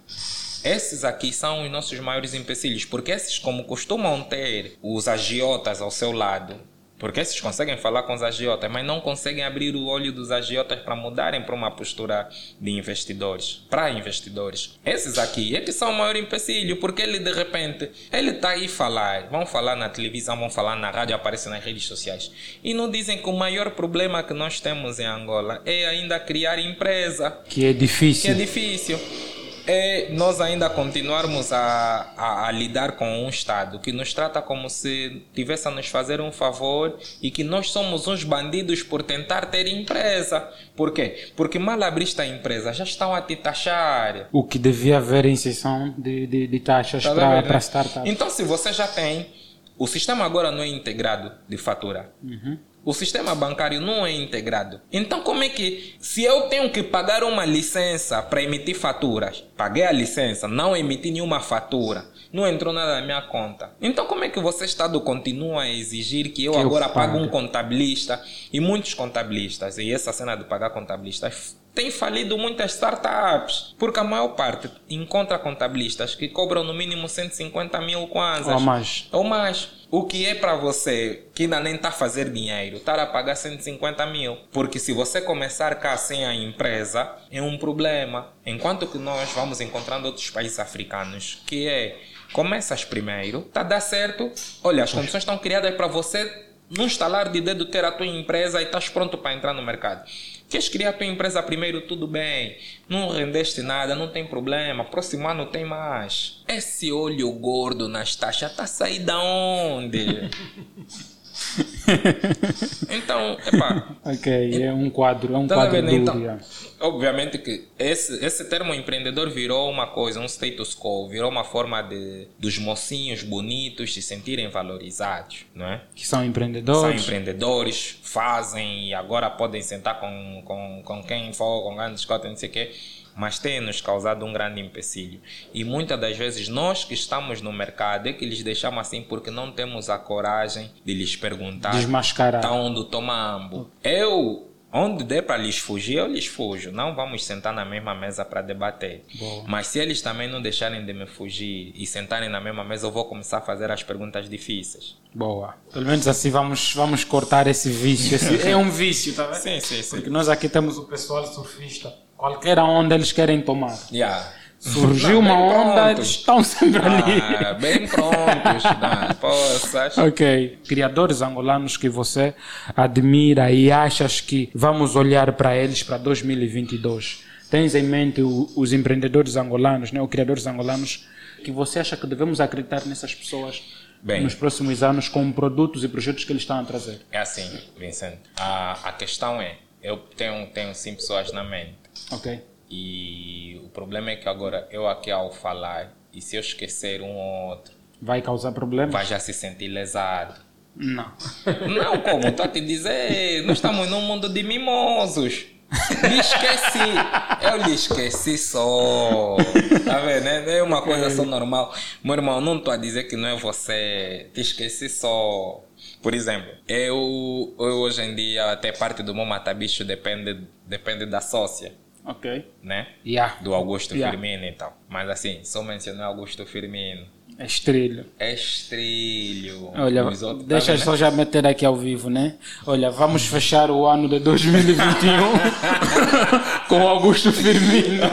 Esses aqui são os nossos maiores empecilhos, porque esses, como costumam ter os agiotas ao seu lado, porque esses conseguem falar com os agiotas, mas não conseguem abrir o olho dos agiotas para mudarem para uma postura de investidores, para investidores. Esses aqui é que são o maior empecilho, porque ele de repente, ele está aí falar, vão falar na televisão, vão falar na rádio, aparecem nas redes sociais, e não dizem que o maior problema que nós temos em Angola é ainda criar empresa. Que é difícil. Que é difícil é nós ainda continuarmos a, a, a, lidar com um Estado que nos trata como se tivesse a nos fazer um favor e que nós somos uns bandidos por tentar ter empresa. Por quê? Porque mal abriste a empresa, já estão a te taxar. O que devia haver isenção de, de, de taxas tá para né? startups. Então, se você já tem, o sistema agora não é integrado de fatura. Uhum. O sistema bancário não é integrado. Então, como é que, se eu tenho que pagar uma licença para emitir faturas, paguei a licença, não emiti nenhuma fatura, não entrou nada na minha conta. Então, como é que você, Estado, continua a exigir que eu que agora eu pague um contabilista e muitos contabilistas, e essa cena de pagar contabilistas tem falido muitas startups, porque a maior parte encontra contabilistas que cobram no mínimo 150 mil kwanzas. Ou mais. Ou mais. O que é para você que ainda nem está a fazer dinheiro, estar a pagar 150 mil. Porque se você começar cá sem a empresa, é um problema. Enquanto que nós vamos encontrando outros países africanos, que é, começas primeiro, tá dar certo, olha, as condições estão criadas para você, num estalar de dedo, ter a tua empresa e estás pronto para entrar no mercado. Queres criar a tua empresa primeiro, tudo bem. Não rendeste nada, não tem problema. Próximo ano tem mais. Esse olho gordo nas taxas tá sair da onde? então, epá. Ok, é um quadro, é um tá quadro duro, então, Obviamente que esse, esse termo empreendedor virou uma coisa, um status quo, virou uma forma de dos mocinhos bonitos se sentirem valorizados, não é? Que são empreendedores. São empreendedores, fazem e agora podem sentar com, com, com quem for, com grandes cotas, não sei o quê mas tem nos causado um grande empecilho. E muitas das vezes nós que estamos no mercado é que lhes deixamos assim porque não temos a coragem de lhes perguntar Desmascarar. Tá onde toma ambo. Eu Onde der para lhes fugir, eu lhes fujo. Não vamos sentar na mesma mesa para debater. Boa. Mas se eles também não deixarem de me fugir e sentarem na mesma mesa, eu vou começar a fazer as perguntas difíceis. Boa. Pelo menos assim vamos, vamos cortar esse vício. Esse é um vício, tá vendo? Sim, sim, sim. Porque nós aqui temos o pessoal surfista Qualquer onda eles querem tomar. Yeah. Surgiu Não, uma onda, prontos. eles estão sempre ali. Ah, bem prontos. Não, poças. Ok. Criadores angolanos que você admira e achas que vamos olhar para eles para 2022. Tens em mente o- os empreendedores angolanos, né, os criadores angolanos, que você acha que devemos acreditar nessas pessoas Bem. nos próximos anos com produtos e projetos que eles estão a trazer? É assim, Vincent. A, a questão é, eu tenho, tenho sim pessoas na mente. Ok. E o problema é que agora eu aqui ao falar, e se eu esquecer um ou outro, Vai causar problemas? vai já se sentir lesado. Não. Não, como? Estou a te dizer, nós estamos num mundo de mimosos. Lhe esqueci. Eu lhe esqueci só. Tá vendo? É é uma coisa só normal. Meu irmão, não estou a dizer que não é você. Te esqueci só. Por exemplo, eu, eu hoje em dia, até parte do meu matabicho depende, depende da sócia, Ok. né? Yeah. Do Augusto Yeah. Firmino e tal. Mas assim, só mencionar Augusto Firmino. É estrilho. É estrilho. Olha, tá deixa vendo, só já meter aqui ao vivo, né? Olha, vamos fechar o ano de 2021 com o Augusto Firmino.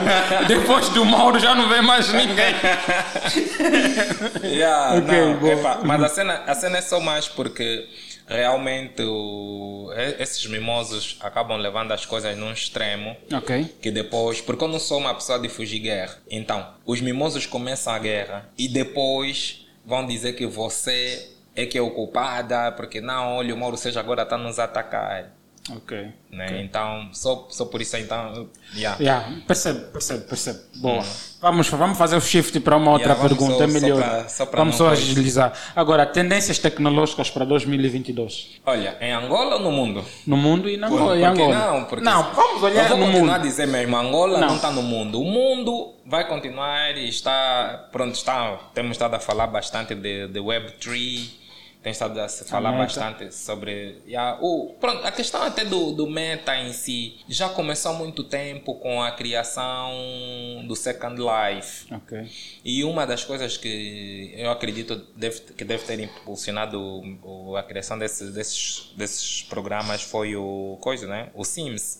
Depois do Mauro já não vem mais ninguém. Yeah, Ok, não, epa, mas a cena, a cena é só mais porque realmente o- esses mimosos acabam levando as coisas num extremo Ok. que depois, porque eu não sou uma pessoa de fugir guerra, então os mimosos começam a guerra e depois vão dizer que você é que é o culpada, porque não, olha, o Mauro Seja agora está nos atacar. Ok. Né? Então, só, só por isso então. Yeah. Yeah, percebe, percebe, percebe. Boa. Vamos, vamos fazer o shift para uma outra Yeah, pergunta, só- é só melhor. pra- só pra vamos só agilizar. Agora, tendências tecnológicas para 2022. Olha, em Angola ou no mundo? No mundo e na Por- Angola. e porque Angola. não, porque não, vamos olhar vou no continuar mundo. a dizer mesmo, Angola Não. não está no mundo. O mundo vai continuar e está, pronto, está, temos estado a falar bastante de, de Web3, tem estado a se falar Meta. bastante sobre... yeah, o, pronto, a questão até do, do Meta em si já começou há muito tempo com a criação do Second Life. Ok. E uma das coisas que eu acredito deve, que deve ter impulsionado o- o- a criação desses, desses, desses programas foi o coisa, né? O Sims.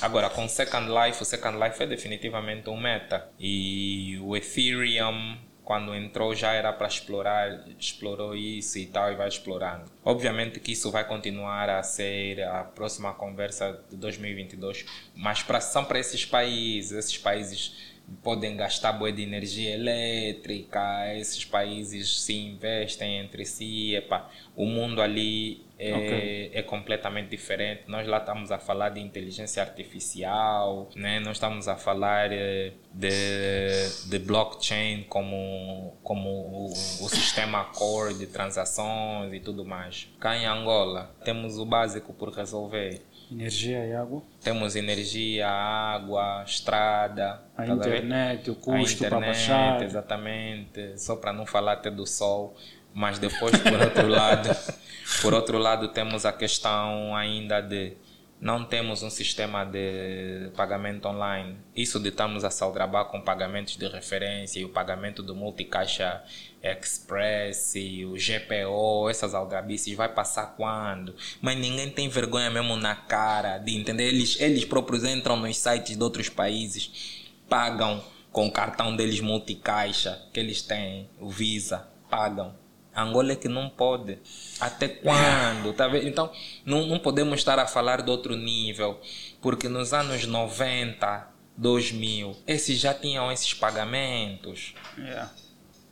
Agora, com o Second Life, o Second Life é definitivamente um meta. E o Ethereum, quando entrou, já era para explorar, explorou isso e tal, e vai explorando. Obviamente que isso vai continuar a ser a próxima conversa de 2022, mas pra, são para esses países, esses países podem gastar boa de energia elétrica, esses países se investem entre si, epa, o mundo ali é, Ok. é completamente diferente. Nós lá estamos a falar de inteligência artificial, né? nós estamos a falar eh, de, de blockchain como, como o, o sistema core de transações e tudo mais. Cá em Angola temos o básico por resolver. Energia e água. Temos energia, água, estrada, A tá internet, o custo para internet, baixar. exatamente, só para não falar até do sol, mas depois por outro lado, por outro lado temos a questão ainda de não temos um sistema de pagamento online. Isso de estamos a saldrabar com pagamentos de referência e o pagamento do multicaixa express e o GPO, essas aldrabices vai passar quando? Mas ninguém tem vergonha mesmo na cara de entender. Eles, eles próprios entram nos sites de outros países, pagam com o cartão deles multicaixa que eles têm, o Visa, pagam. Angola é que não pode. Até quando? Tá vendo? Então, não, não podemos estar a falar de outro nível, porque nos anos 90, 2000, esses já tinham esses pagamentos. Yeah.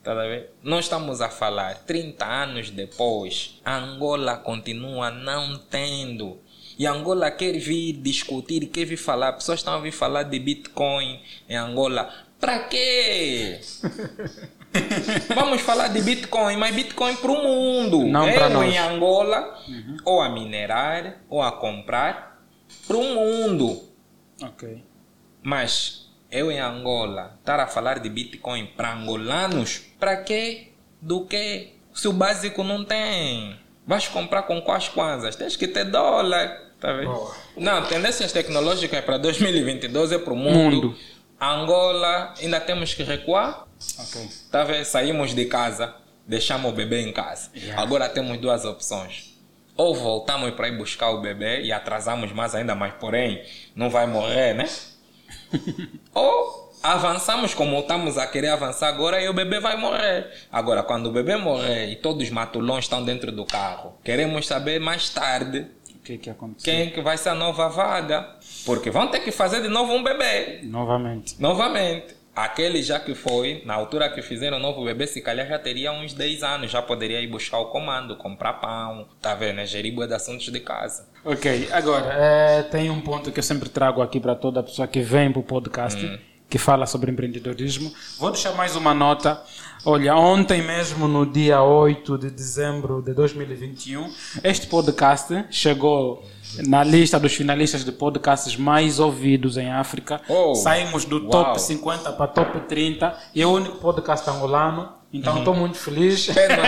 Tá ver? Nós estamos a falar 30 anos depois, Angola continua não tendo. E Angola quer vir discutir, quer vir falar. Pessoas estão a vir falar de Bitcoin em Angola. Para quê? Vamos falar de Bitcoin, mas Bitcoin para o mundo. Não Eu nós. em Angola, ou a minerar, ou a comprar para o mundo. Ok. Mas eu em Angola, estar a falar de Bitcoin para angolanos, para quê? Do que? Se o básico não tem. Vais comprar com quais kwanzas? Tens que ter dólar. Tá vendo? Não, tendências tecnológicas para 2022 é para o mundo. Mundo. Angola, ainda temos que recuar. Ok. Tá vendo? Saímos de casa, deixamos o bebê em casa. Yeah. Agora temos duas opções. Ou voltamos para ir buscar o bebê e atrasamos mais ainda, mas porém não vai morrer, né? Ou avançamos como estamos a querer avançar agora e o bebê vai morrer. Agora, quando o bebê morrer e todos os matulões estão dentro do carro, queremos saber mais tarde O que que aconteceu? quem que vai ser a nova vaga. Porque vão ter que fazer de novo um bebê. Novamente. Novamente. Aquele já que foi, na altura que fizeram o novo bebê, se calhar já teria uns 10 anos, já poderia ir buscar o comando, comprar pão, tá vendo? É gerir bué de assuntos de casa. Ok, agora, é, tem um ponto que eu sempre trago aqui para toda pessoa que vem para o podcast, que fala sobre empreendedorismo. Vou deixar mais uma nota. Olha, ontem mesmo, no dia 8 de dezembro de 2021, este podcast chegou na lista dos finalistas de podcasts mais ouvidos em África. Oh, Saímos do uau. top 50 para top 30 e é o único podcast angolano. Então estou muito feliz. Pé no,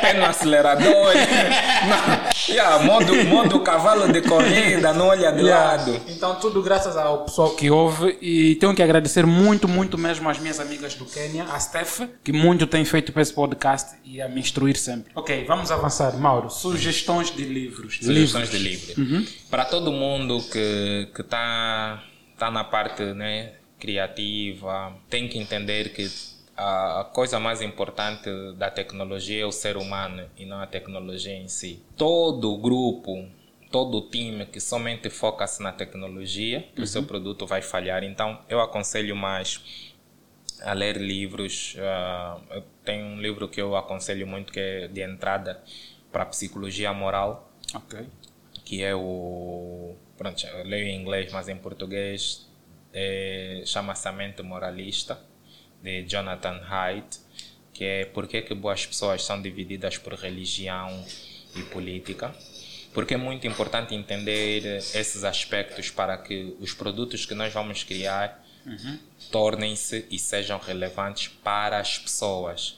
pé no acelerador. Não. Yeah, modo, modo cavalo de corrida, não olha de Yeah. lado. Então, tudo graças ao pessoal que ouve. E tenho que agradecer muito, muito mesmo às minhas amigas do Quênia, a Steph, que muito tem feito para esse podcast e a me instruir sempre. Ok, vamos avançar. Mauro, sugestões de livros. Sugestões livros. de livro. Para todo mundo que que está tá na parte né, criativa, tem que entender que a coisa mais importante da tecnologia é o ser humano e não a tecnologia em si. Todo grupo, todo time que somente foca-se na tecnologia, o seu produto vai falhar. Então, eu aconselho mais a ler livros. eu tenho um livro que eu aconselho muito que é de entrada para psicologia moral Ok. que é o. Pronto, eu leio em inglês, mas em português é, chama-se Mente Moralista, de Jonathan Haidt, que é por que boas pessoas são divididas por religião e política. Porque é muito importante entender esses aspectos para que os produtos que nós vamos criar tornem-se e sejam relevantes para as pessoas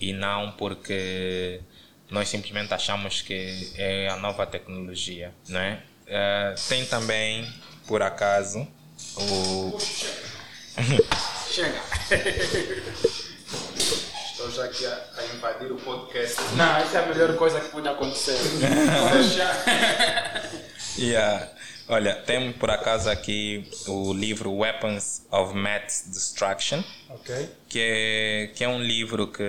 e não porque nós simplesmente achamos que é a nova tecnologia, não é? Eh, tem também, por acaso, o Chega. Estou já aqui a, a invadir o podcast. Não, essa é a melhor coisa que pode acontecer. Deixa. Yeah. Olha, tem por acaso aqui o livro Weapons of Mass Destruction, ok. que é, que é um livro que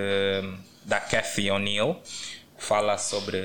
da Cathy O'Neill fala sobre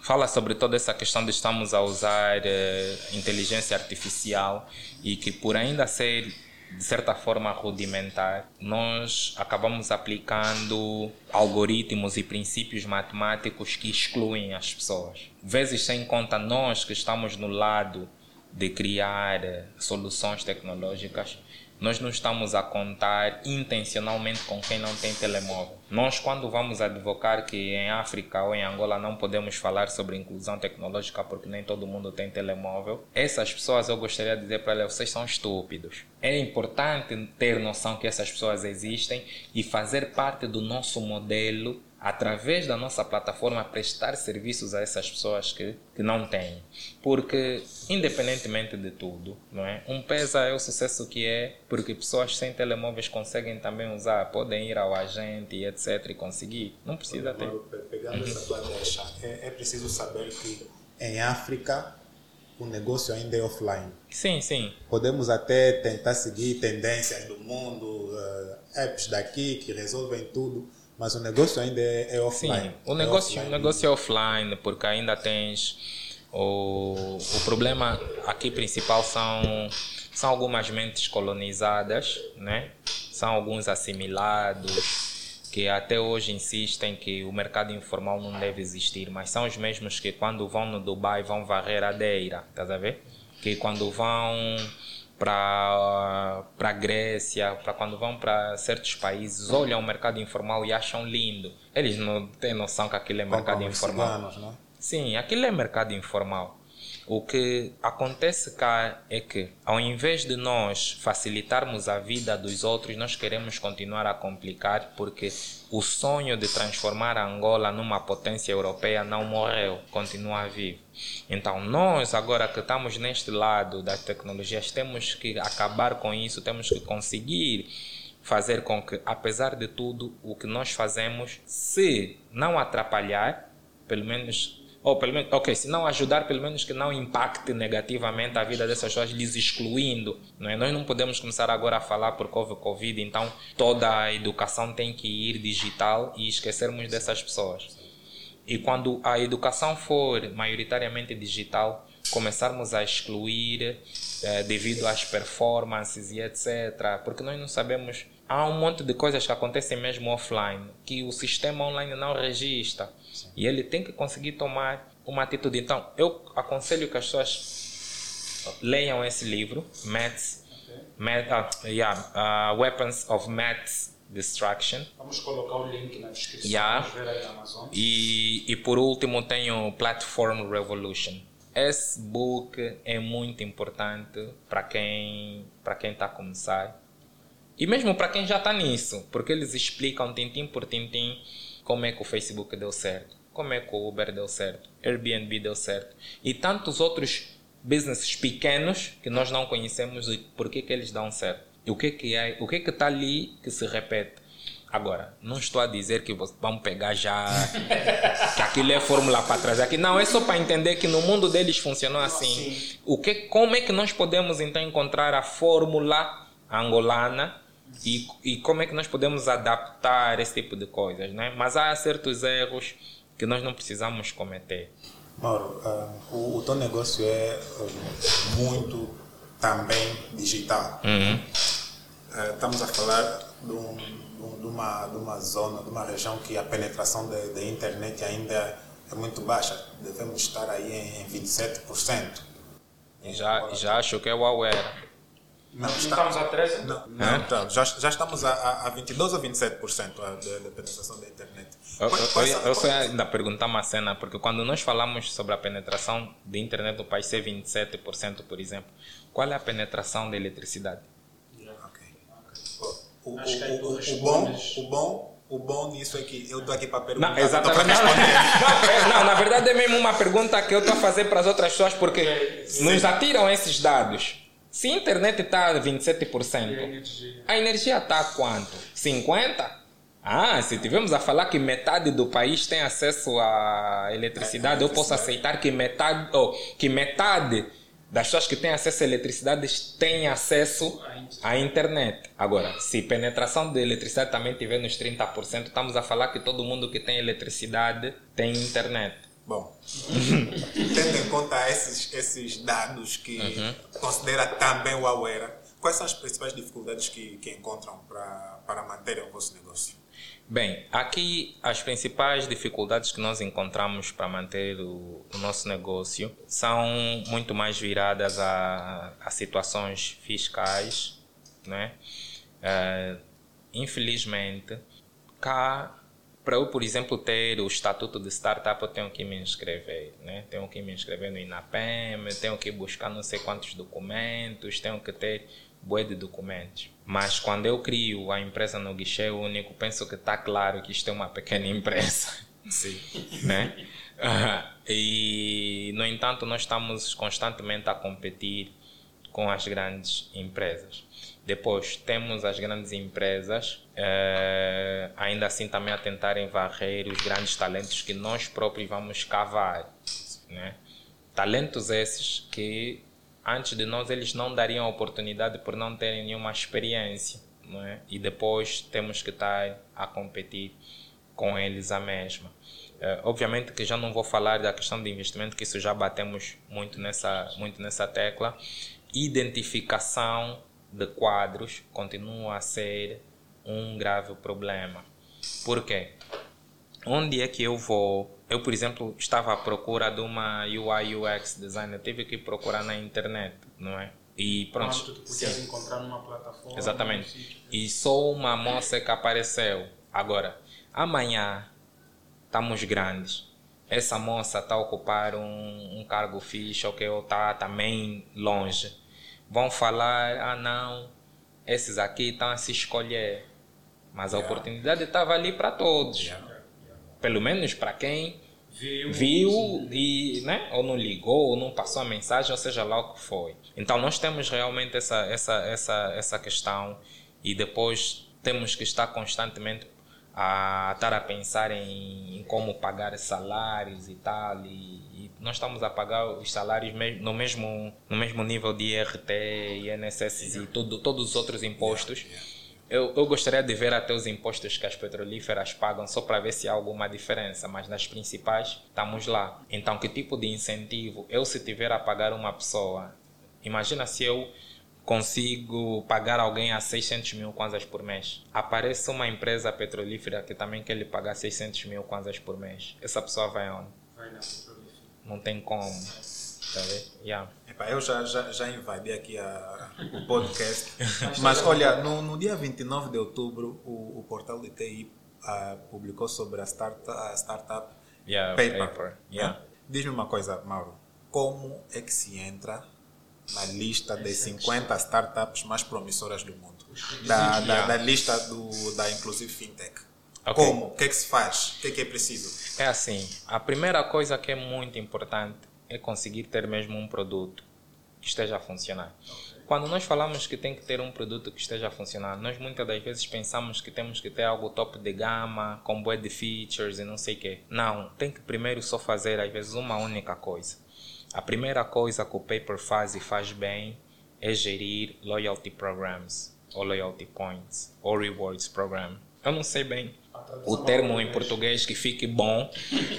fala sobre toda essa questão de estamos a usar eh, inteligência artificial e que por ainda ser de certa forma rudimentar, nós acabamos aplicando algoritmos e princípios matemáticos que excluem as pessoas. Vezes sem conta nós que estamos no lado de criar eh, soluções tecnológicas, nós não estamos a contar intencionalmente com quem não tem telemóvel. Nós, quando vamos advocar que em África ou em Angola não podemos falar sobre inclusão tecnológica porque nem todo mundo tem telemóvel, essas pessoas eu gostaria de dizer para elas: vocês são estúpidos. É importante ter noção que essas pessoas existem e fazer parte do nosso modelo através da nossa plataforma prestar serviços a essas pessoas que, que não têm. Porque, independentemente de tudo, não é? um PESA é o sucesso que é porque pessoas sem telemóveis conseguem também usar, podem ir ao agente e etc. e conseguir. Não precisa ter. Pegando essa tua deixa, é, é preciso saber que em África o negócio ainda é offline. Sim, sim. Podemos até tentar seguir tendências do mundo, eh, apps daqui que resolvem tudo, mas o negócio ainda é, é Sim, offline. o É negócio, o offline. negócio é offline, porque ainda tens. O, o problema aqui principal são, são algumas mentes colonizadas, né? são alguns assimilados, que até hoje insistem que o mercado informal não deve existir, mas são os mesmos que quando vão no Dubai vão varrer a deira, estás a ver? Que quando vão para para Grécia, para quando vão para certos países, olham o mercado informal e acham lindo. Eles não têm noção que aquilo é mercado os informal. ciganos, não? Sim, aquilo é mercado informal. O que acontece cá é que, ao invés de nós facilitarmos a vida dos outros, nós queremos continuar a complicar porque o sonho de transformar Angola numa potência europeia não morreu, continua vivo. Então, nós, agora que estamos neste lado das tecnologias, temos que acabar com isso, temos que conseguir fazer com que, apesar de tudo, o que nós fazemos, se não atrapalhar, pelo menos ou pelo menos, ok, se não ajudar, pelo menos que não impacte negativamente a vida dessas pessoas, lhes excluindo. Não é? Nós não podemos começar agora a falar por Covid, então toda a educação tem que ir digital e esquecermos dessas pessoas. E quando a educação for maioritariamente digital, começarmos a excluir eh, devido às performances e etc. Porque nós não sabemos. Há um monte de coisas que acontecem mesmo offline que o sistema online não registra. E ele tem que conseguir tomar uma atitude. Então, eu aconselho que as pessoas leiam esse livro, Maths, Math, uh, yeah, uh, Weapons of Maths Distraction. Vamos colocar o link na descrição. Yeah. Ver aí na Amazon. E, e por último tenho Platform Revolution. Esse book é muito importante para quem para quem está a começar e mesmo para quem já está nisso, porque eles explicam tintim por tintim como é que o Facebook deu certo, como é que o Uber deu certo, Airbnb deu certo e tantos outros businesses pequenos que nós não conhecemos e por que que eles dão certo. E o que que é, o que que está ali que se repete? Agora, não estou a dizer que vamos pegar já que aquilo é fórmula para trás aqui. Não, é só para entender que no mundo deles funcionou assim. O que, como é que nós podemos então encontrar a fórmula angolana e, e como é que nós podemos adaptar esse tipo de coisas, né? Mas há certos erros que nós não precisamos cometer. Mauro, ah, o, o teu negócio é ah, muito também digital. Ah, estamos a falar de, um, de um- uma, de uma zona, de uma região que a penetração da internet ainda é muito baixa. Devemos estar aí em, em 27%. E já, já acho que é o Aware. Não, Não estamos a 13? Não, não tá. já, já estamos a, a, a 22 ou 27% a- da, da penetração da internet. Eu, Qual- eu, eu, só ia ainda perguntar uma cena, porque quando nós falamos sobre a penetração de internet no país ser 27%, por exemplo, qual é a penetração da eletricidade? Ok. O, bom, o, bom, o bom disso é que eu estou aqui para perguntar. Não, exatamente. não não, não, na verdade é mesmo uma pergunta que eu estou a fazer para as outras pessoas, porque nos atiram esses dados. Se a internet está a 27%, energia. a energia está a quanto? 50%? Ah, se tivermos a falar que metade do país tem acesso à eletricidade, eu posso aceitar que metade, oh, que metade das pessoas que têm acesso à eletricidade têm acesso à internet. Agora, se penetração de eletricidade também tiver nos 30%, estamos a falar que todo mundo que tem eletricidade tem internet. Bom, tendo em conta esses, esses dados que Uhum. considera também o Awera, quais são as principais dificuldades que, que encontram para, para manterem o vosso negócio? Bem, aqui as principais dificuldades que nós encontramos para manter o, o nosso negócio são muito mais viradas a, a situações fiscais, né? Eh, infelizmente, cá, para eu, por exemplo, ter o estatuto de startup, eu tenho que me inscrever, né? Tenho que me inscrever no INAPEM, tenho que buscar não sei quantos documentos, tenho que ter bué de documentos. Mas quando eu crio a empresa no guichê único, penso que está claro que isto é uma pequena empresa. Sim. né? Ah, e, no entanto, nós estamos constantemente a competir com as grandes empresas. Depois temos as grandes empresas, eh, ainda assim também a tentarem varrer os grandes talentos que nós próprios vamos cavar. Né? Talentos esses que antes de nós eles não dariam oportunidade por não terem nenhuma experiência. É? E depois temos que estar a competir com eles a mesma. Eh, obviamente que já não vou falar da questão de investimento, que isso já batemos muito nessa, muito nessa tecla. Identificação de quadros continua a ser um grave problema. Por quê? Onde é que eu vou? Eu, por exemplo, estava à procura de uma UI UX designer, tive que procurar na internet, não é? E pronto. Quanto tu podias encontrar numa plataforma. Exatamente. sítio. E só uma moça que apareceu. Agora, amanhã estamos grandes. Essa moça está a ocupar um, um cargo fixe, ok, ou está também longe. Vão falar, ah não, esses aqui estão a se escolher. Mas a oportunidade estava ali para todos. Pelo menos para quem Viu. viu e né ou não ligou ou não passou a mensagem ou seja lá o que foi então nós temos realmente essa essa essa essa questão e depois temos que estar constantemente a estar a pensar em, em como pagar salários e tal. E, e, nós estamos a pagar os salários no mesmo, no mesmo nível de IRT, INSS e tudo, todos os outros impostos. Eu, eu gostaria de ver até os impostos que as petrolíferas pagam só para ver se há alguma diferença, mas nas principais estamos lá. Então, que tipo de incentivo? Eu, se tiver a pagar uma pessoa, imagina se eu consigo pagar alguém a 600 mil kwanzas por mês. Aparece uma empresa petrolífera que também quer lhe pagar 600 mil kwanzas por mês. Essa pessoa vai onde? Vai na petrolífera. Não tem como. Tá yeah. Epa, eu já, já, já invadi aqui a, o podcast. Mas olha, no, no dia 29 de outubro, o, o portal de TI uh, publicou sobre a, start, a startup yeah, Paper. paper. Yeah. Diz-me uma coisa, Mauro. Como é que se entra na lista das 50 startups mais promissoras do mundo? Da, da, da lista do, da Inclusive Fintech. Ok. Como? O que é que se faz? O que é que é preciso? É assim, a primeira coisa que é muito importante é conseguir ter mesmo um produto que esteja a funcionar. Quando nós falamos que tem que ter um produto que esteja a funcionar, nós muitas das vezes pensamos que temos que ter algo top de gama, com bué de features e não sei o quê. Não, tem que primeiro só fazer às vezes uma única coisa. A primeira coisa que o Paper faz e faz bem é gerir loyalty programs, ou loyalty points, ou rewards program. Eu não sei bem o termo em português que fique bom,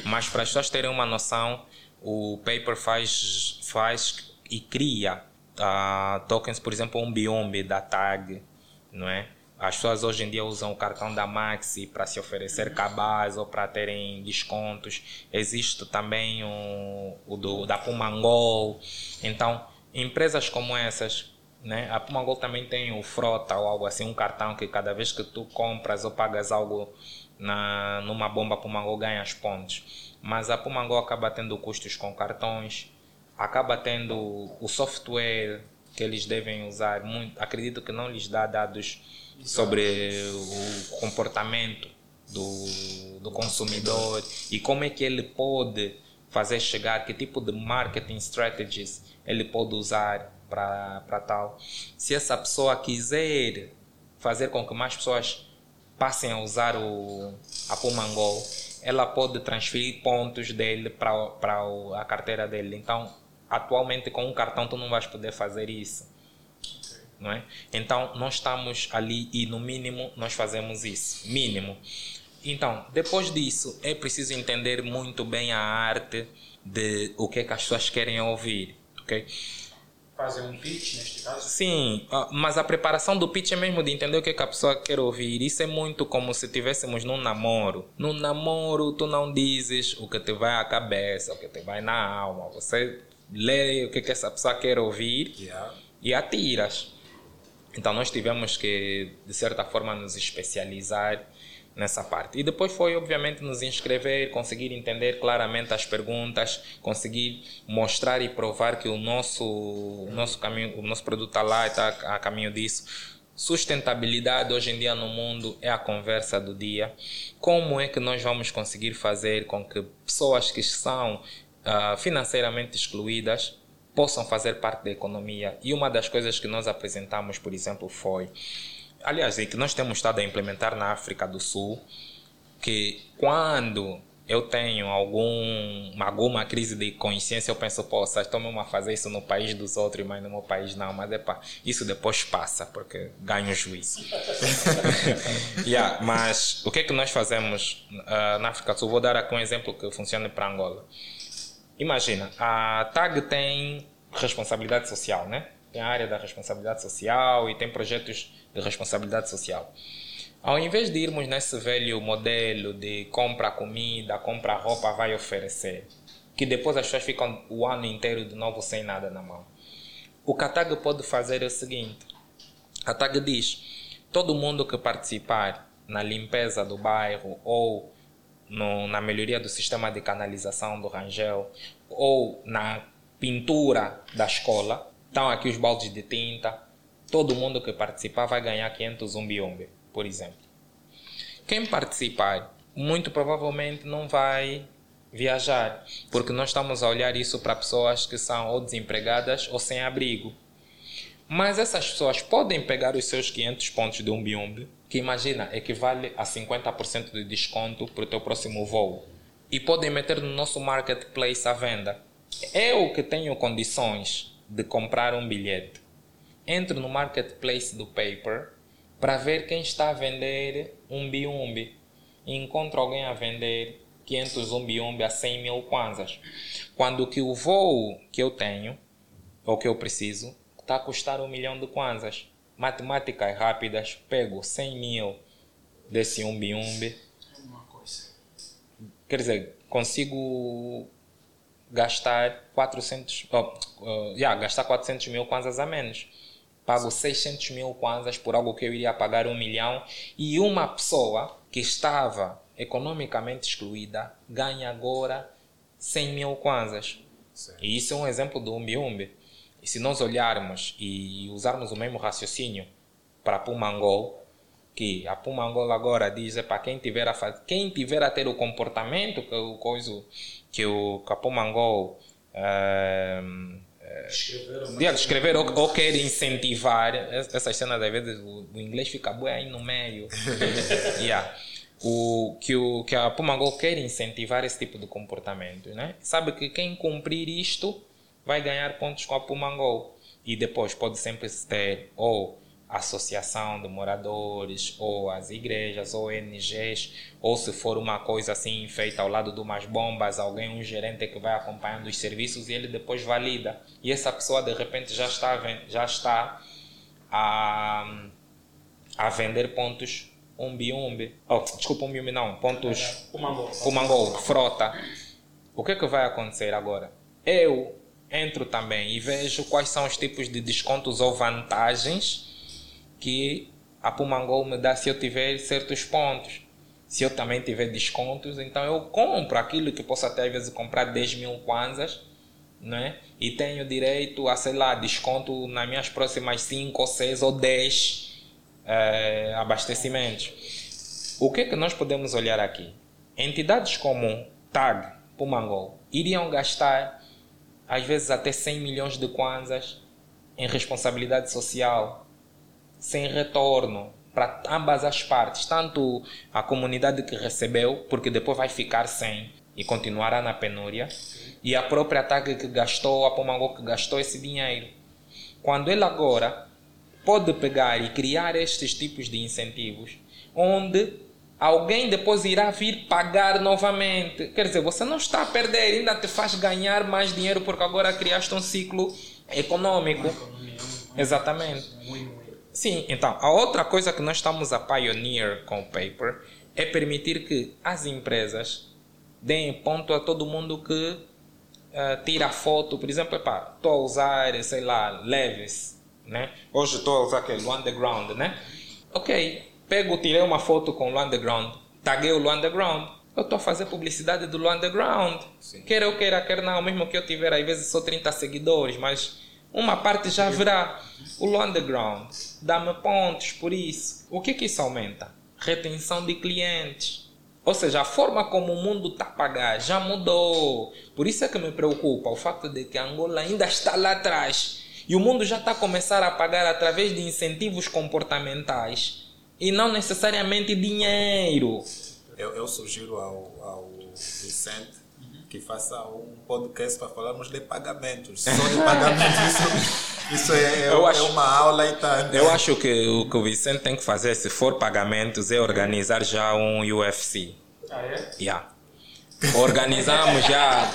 mas para as pessoas terem uma noção, o Paper faz, faz e cria uh, tokens, por exemplo, um Biombe da TAG, não é? As pessoas hoje em dia usam o cartão da Maxi para se oferecer cabaz ou para terem descontos. Existe também o, o do, da Pumangol. Então, empresas como essas, né? a Pumangol também tem o Frota ou algo assim, um cartão que cada vez que tu compras ou pagas algo na, numa bomba Pumangol ganhas pontos. Mas a Pumangol acaba tendo custos com cartões, acaba tendo o software que eles devem usar. Muito, acredito que não lhes dá dados sobre o comportamento do, do consumidor e como é que ele pode fazer chegar, que tipo de marketing strategies ele pode usar para tal. Se essa pessoa quiser fazer com que mais pessoas passem a usar o, a Pumangol, ela pode transferir pontos dele para a carteira dele. Então, atualmente com um cartão tu não vais poder fazer isso não é? Então nós estamos ali e no mínimo nós fazemos isso, mínimo. Então depois disso é preciso entender muito bem a arte de o que é que as pessoas querem ouvir, ok? Fazer um pitch neste caso? Sim, ah, mas a preparação do pitch é mesmo de entender o que, é que a pessoa quer ouvir. Isso é muito como se estivéssemos num namoro. No namoro, tu não dizes o que te vai à cabeça, o que te vai na alma. Você lê o que, é que essa pessoa quer ouvir Yeah. e atiras. Então nós tivemos que, de certa forma, nos especializar nessa parte. E depois foi, obviamente, nos inscrever, conseguir entender claramente as perguntas, conseguir mostrar e provar que o nosso, o nosso caminho, o nosso produto está lá e está a caminho disso. Sustentabilidade hoje em dia no mundo é a conversa do dia. Como é que nós vamos conseguir fazer com que pessoas que são uh, financeiramente excluídas possam fazer parte da economia. E uma das coisas que nós apresentamos, por exemplo, foi, aliás, e que nós temos estado a implementar na África do Sul, que quando eu tenho algum, alguma crise de consciência, eu penso, pô, vocês estão a fazer isso no país dos outros, mas no meu país não. Mas é pá, isso depois passa, porque ganho juízo. yeah, mas o que é que nós fazemos uh, na África do Sul? Vou dar aqui um exemplo que funciona para Angola. Imagina, a TAG tem responsabilidade social, né? Tem a área da responsabilidade social e tem projetos de responsabilidade social. Ao invés de irmos nesse velho modelo de compra comida, compra roupa, vai oferecer, que depois as pessoas ficam o ano inteiro de novo sem nada na mão. O que a TAG pode fazer é o seguinte: a TAG diz, todo mundo que participar na limpeza do bairro ou no, na melhoria do sistema de canalização do Rangel ou na pintura da escola. Estão aqui os baldes de tinta. Todo mundo que participar vai ganhar 500 umbiombe, por exemplo. Quem participar, muito provavelmente não vai viajar, porque nós estamos a olhar isso para pessoas que são ou desempregadas ou sem abrigo. Mas essas pessoas podem pegar os seus 500 pontos de um biombe, que imagina, equivale a 50% de desconto para o teu próximo voo. E podem meter no nosso marketplace à venda. Eu que tenho condições de comprar um bilhete, entro no marketplace do paper para ver quem está a vender um biombe. E encontro alguém a vender 500 um biombe a 100 mil kwanzas. Quando que o voo que eu tenho, ou que eu preciso, está a custar um milhão de kwanzas. Matemáticas rápidas, pego 100 mil desse um biombe. Quer dizer, consigo gastar 400, oh, uh, yeah, gastar 400 mil kwanzas a menos. Pago 600 mil kwanzas por algo que eu iria pagar um milhão e uma pessoa que estava economicamente excluída ganha agora 100 mil kwanzas. E isso é um exemplo do umbi-umbi. E se nós olharmos e usarmos o mesmo raciocínio para Pumangol, que a Pumangol agora diz é para quem tiver a fazer, quem tiver a ter o comportamento que o coisa que o Capumangol uh, escrever, escrever ou, ou quer incentivar essas cenas às vezes o, o inglês fica bem aí no meio. Yeah. o que o que a Pumangol quer incentivar esse tipo de comportamento né? Sabe que quem cumprir isto vai ganhar pontos com a Pumangol e depois pode sempre ter ou associação de moradores, ou as igrejas, ou ONGs, ou se for uma coisa assim feita ao lado de umas bombas, alguém, um gerente que vai acompanhando os serviços e ele depois valida. E essa pessoa de repente já está, já está a, a vender pontos umbi-umbi. Oh, desculpa, umbi-umbi não, pontos Pumangol, frota. O que é que vai acontecer agora? Eu entro também e vejo quais são os tipos de descontos ou vantagens que a Pumangol me dá se eu tiver certos pontos. Se eu também tiver descontos, então eu compro aquilo que posso até às vezes comprar 10 mil kwanzas, né? E tenho direito a, sei lá, desconto nas minhas próximas 5 ou 6 ou 10 é, abastecimentos. O que é que nós podemos olhar aqui? Entidades como TAG, Pumangol, iriam gastar às vezes até 100 milhões de kwanzas em responsabilidade social, sem retorno para ambas as partes, tanto a comunidade que recebeu, porque depois vai ficar sem e continuará na penúria, e a própria TAG que gastou, a Pomangó que gastou esse dinheiro. Quando ele agora pode pegar e criar estes tipos de incentivos, onde alguém depois irá vir pagar novamente. Quer dizer, você não está a perder, ainda te faz ganhar mais dinheiro porque agora criaste um ciclo econômico. Exatamente. Sim, então, a outra coisa que nós estamos a pioneer com o paper é permitir que as empresas deem ponto a todo mundo que uh, tira foto. Por exemplo, estou a usar, sei lá, Leves, né? Hoje estou a usar aquele Underground, né? Ok, pego, tirei uma foto com o Underground, taguei o Underground. Eu estou a fazer publicidade do Underground. Sim. Quer eu queira, quer não, mesmo que eu tiver, às vezes, só 30 seguidores, mas uma parte já verá o underground. Dá-me pontos por isso. O que que isso aumenta? Retenção de clientes. Ou seja, a forma como o mundo está a pagar já mudou. Por isso é que me preocupa o fato de que Angola ainda está lá atrás. E o mundo já está a começar a pagar através de incentivos comportamentais. E não necessariamente dinheiro. Eu, eu sugiro ao, ao Vicente que faça um podcast para falarmos de pagamentos. Só de pagamentos. Isso, isso é, é, acho, é, uma aula e tá. Eu acho que o que o Vicente tem que fazer, se for pagamentos, é organizar já um UFC. Ah, é? Yeah. Organizamos já.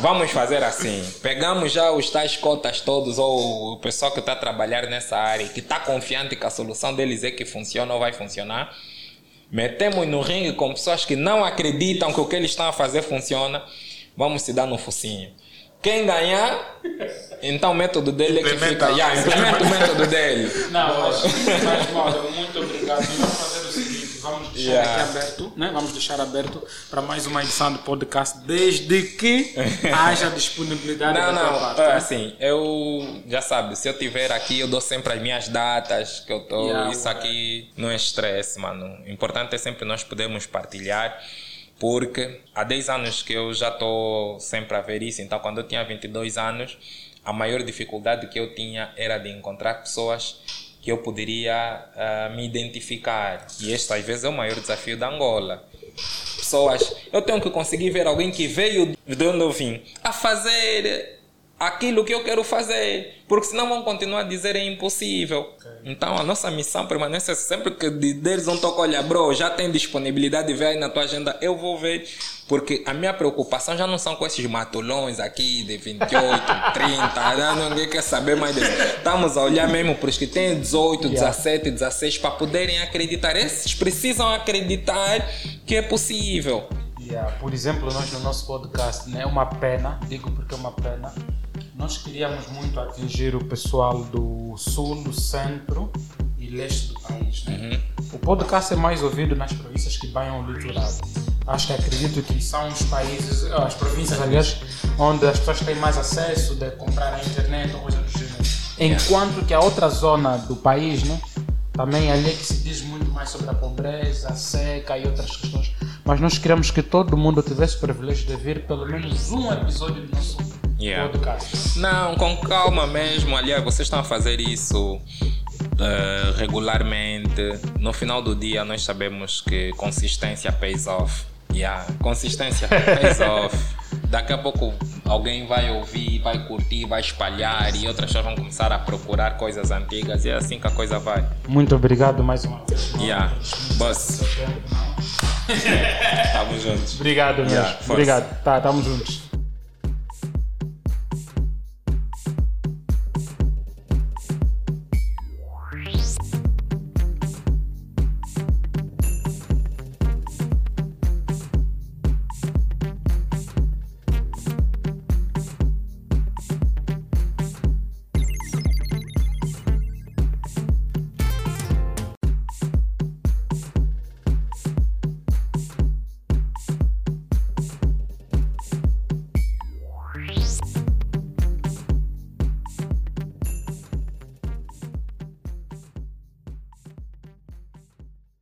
Vamos fazer assim. Pegamos já os tais cotas todos, ou o pessoal que está a trabalhar nessa área, que está confiante que a solução deles é que funciona ou vai funcionar metemos no ringue com pessoas que não acreditam que o que eles estão a fazer funciona, vamos se dar no focinho. Quem ganhar, então o método dele é que fica. Yeah, implementa o método dele. Não, mas, mas muito obrigado. Vamos fazer o seguinte vamos deixar yeah. aqui aberto, né? Vamos deixar aberto para mais uma edição do podcast, desde que haja disponibilidade não, da não, parte. Não, é, assim, eu já sabe, se eu tiver aqui, eu dou sempre as minhas datas que eu tô. Yeah, isso aqui não é estresse, mano. O importante é sempre nós podermos partilhar porque há 10 anos que eu já estou sempre a ver isso, então quando eu tinha 22 anos, a maior dificuldade que eu tinha era de encontrar pessoas que eu poderia uh, me identificar. E este, às vezes, é o maior desafio da Angola. Pessoas, eu tenho que conseguir ver alguém que veio de onde eu vim a fazer aquilo que eu quero fazer, porque senão vão continuar a dizer é impossível. Okay. Então a nossa missão permanece sempre que deles um toque, olha, bro, já tem disponibilidade de ver aí na tua agenda, eu vou ver. Porque a minha preocupação já não são com esses matulões aqui de 28, 30, ninguém quer saber mais disso. Estamos a olhar mesmo para os que têm 18, yeah. 17, 16 para poderem acreditar. Esses precisam acreditar que é possível. Yeah. Por exemplo, nós no nosso podcast, né, é uma pena, digo porque é uma pena, nós queríamos muito atingir o pessoal do sul, do centro e leste do país. Né? Uhum. O podcast é mais ouvido nas províncias que banham o litoral. Acho que acredito que são os países, ah, as províncias, aliás, onde as pessoas têm mais acesso de comprar a internet ou coisa do gênero. Enquanto que a outra zona do país, né, também ali é que se diz muito mais sobre a pobreza, a seca e outras questões. Mas nós queremos que todo mundo tivesse o privilégio de ver pelo menos um episódio do nosso yeah. Não, com calma mesmo. Aliás, vocês estão a fazer isso uh, regularmente. No final do dia, nós sabemos que consistência pays off. Yeah, consistência pays off. Daqui a pouco alguém vai ouvir, vai curtir, vai espalhar e outras pessoas vão começar a procurar coisas antigas e é assim que a coisa vai. Muito obrigado mais uma vez. Yeah. Boss. Tamo juntos. Obrigado, mesmo. Yeah, obrigado. Tá, tamo juntos.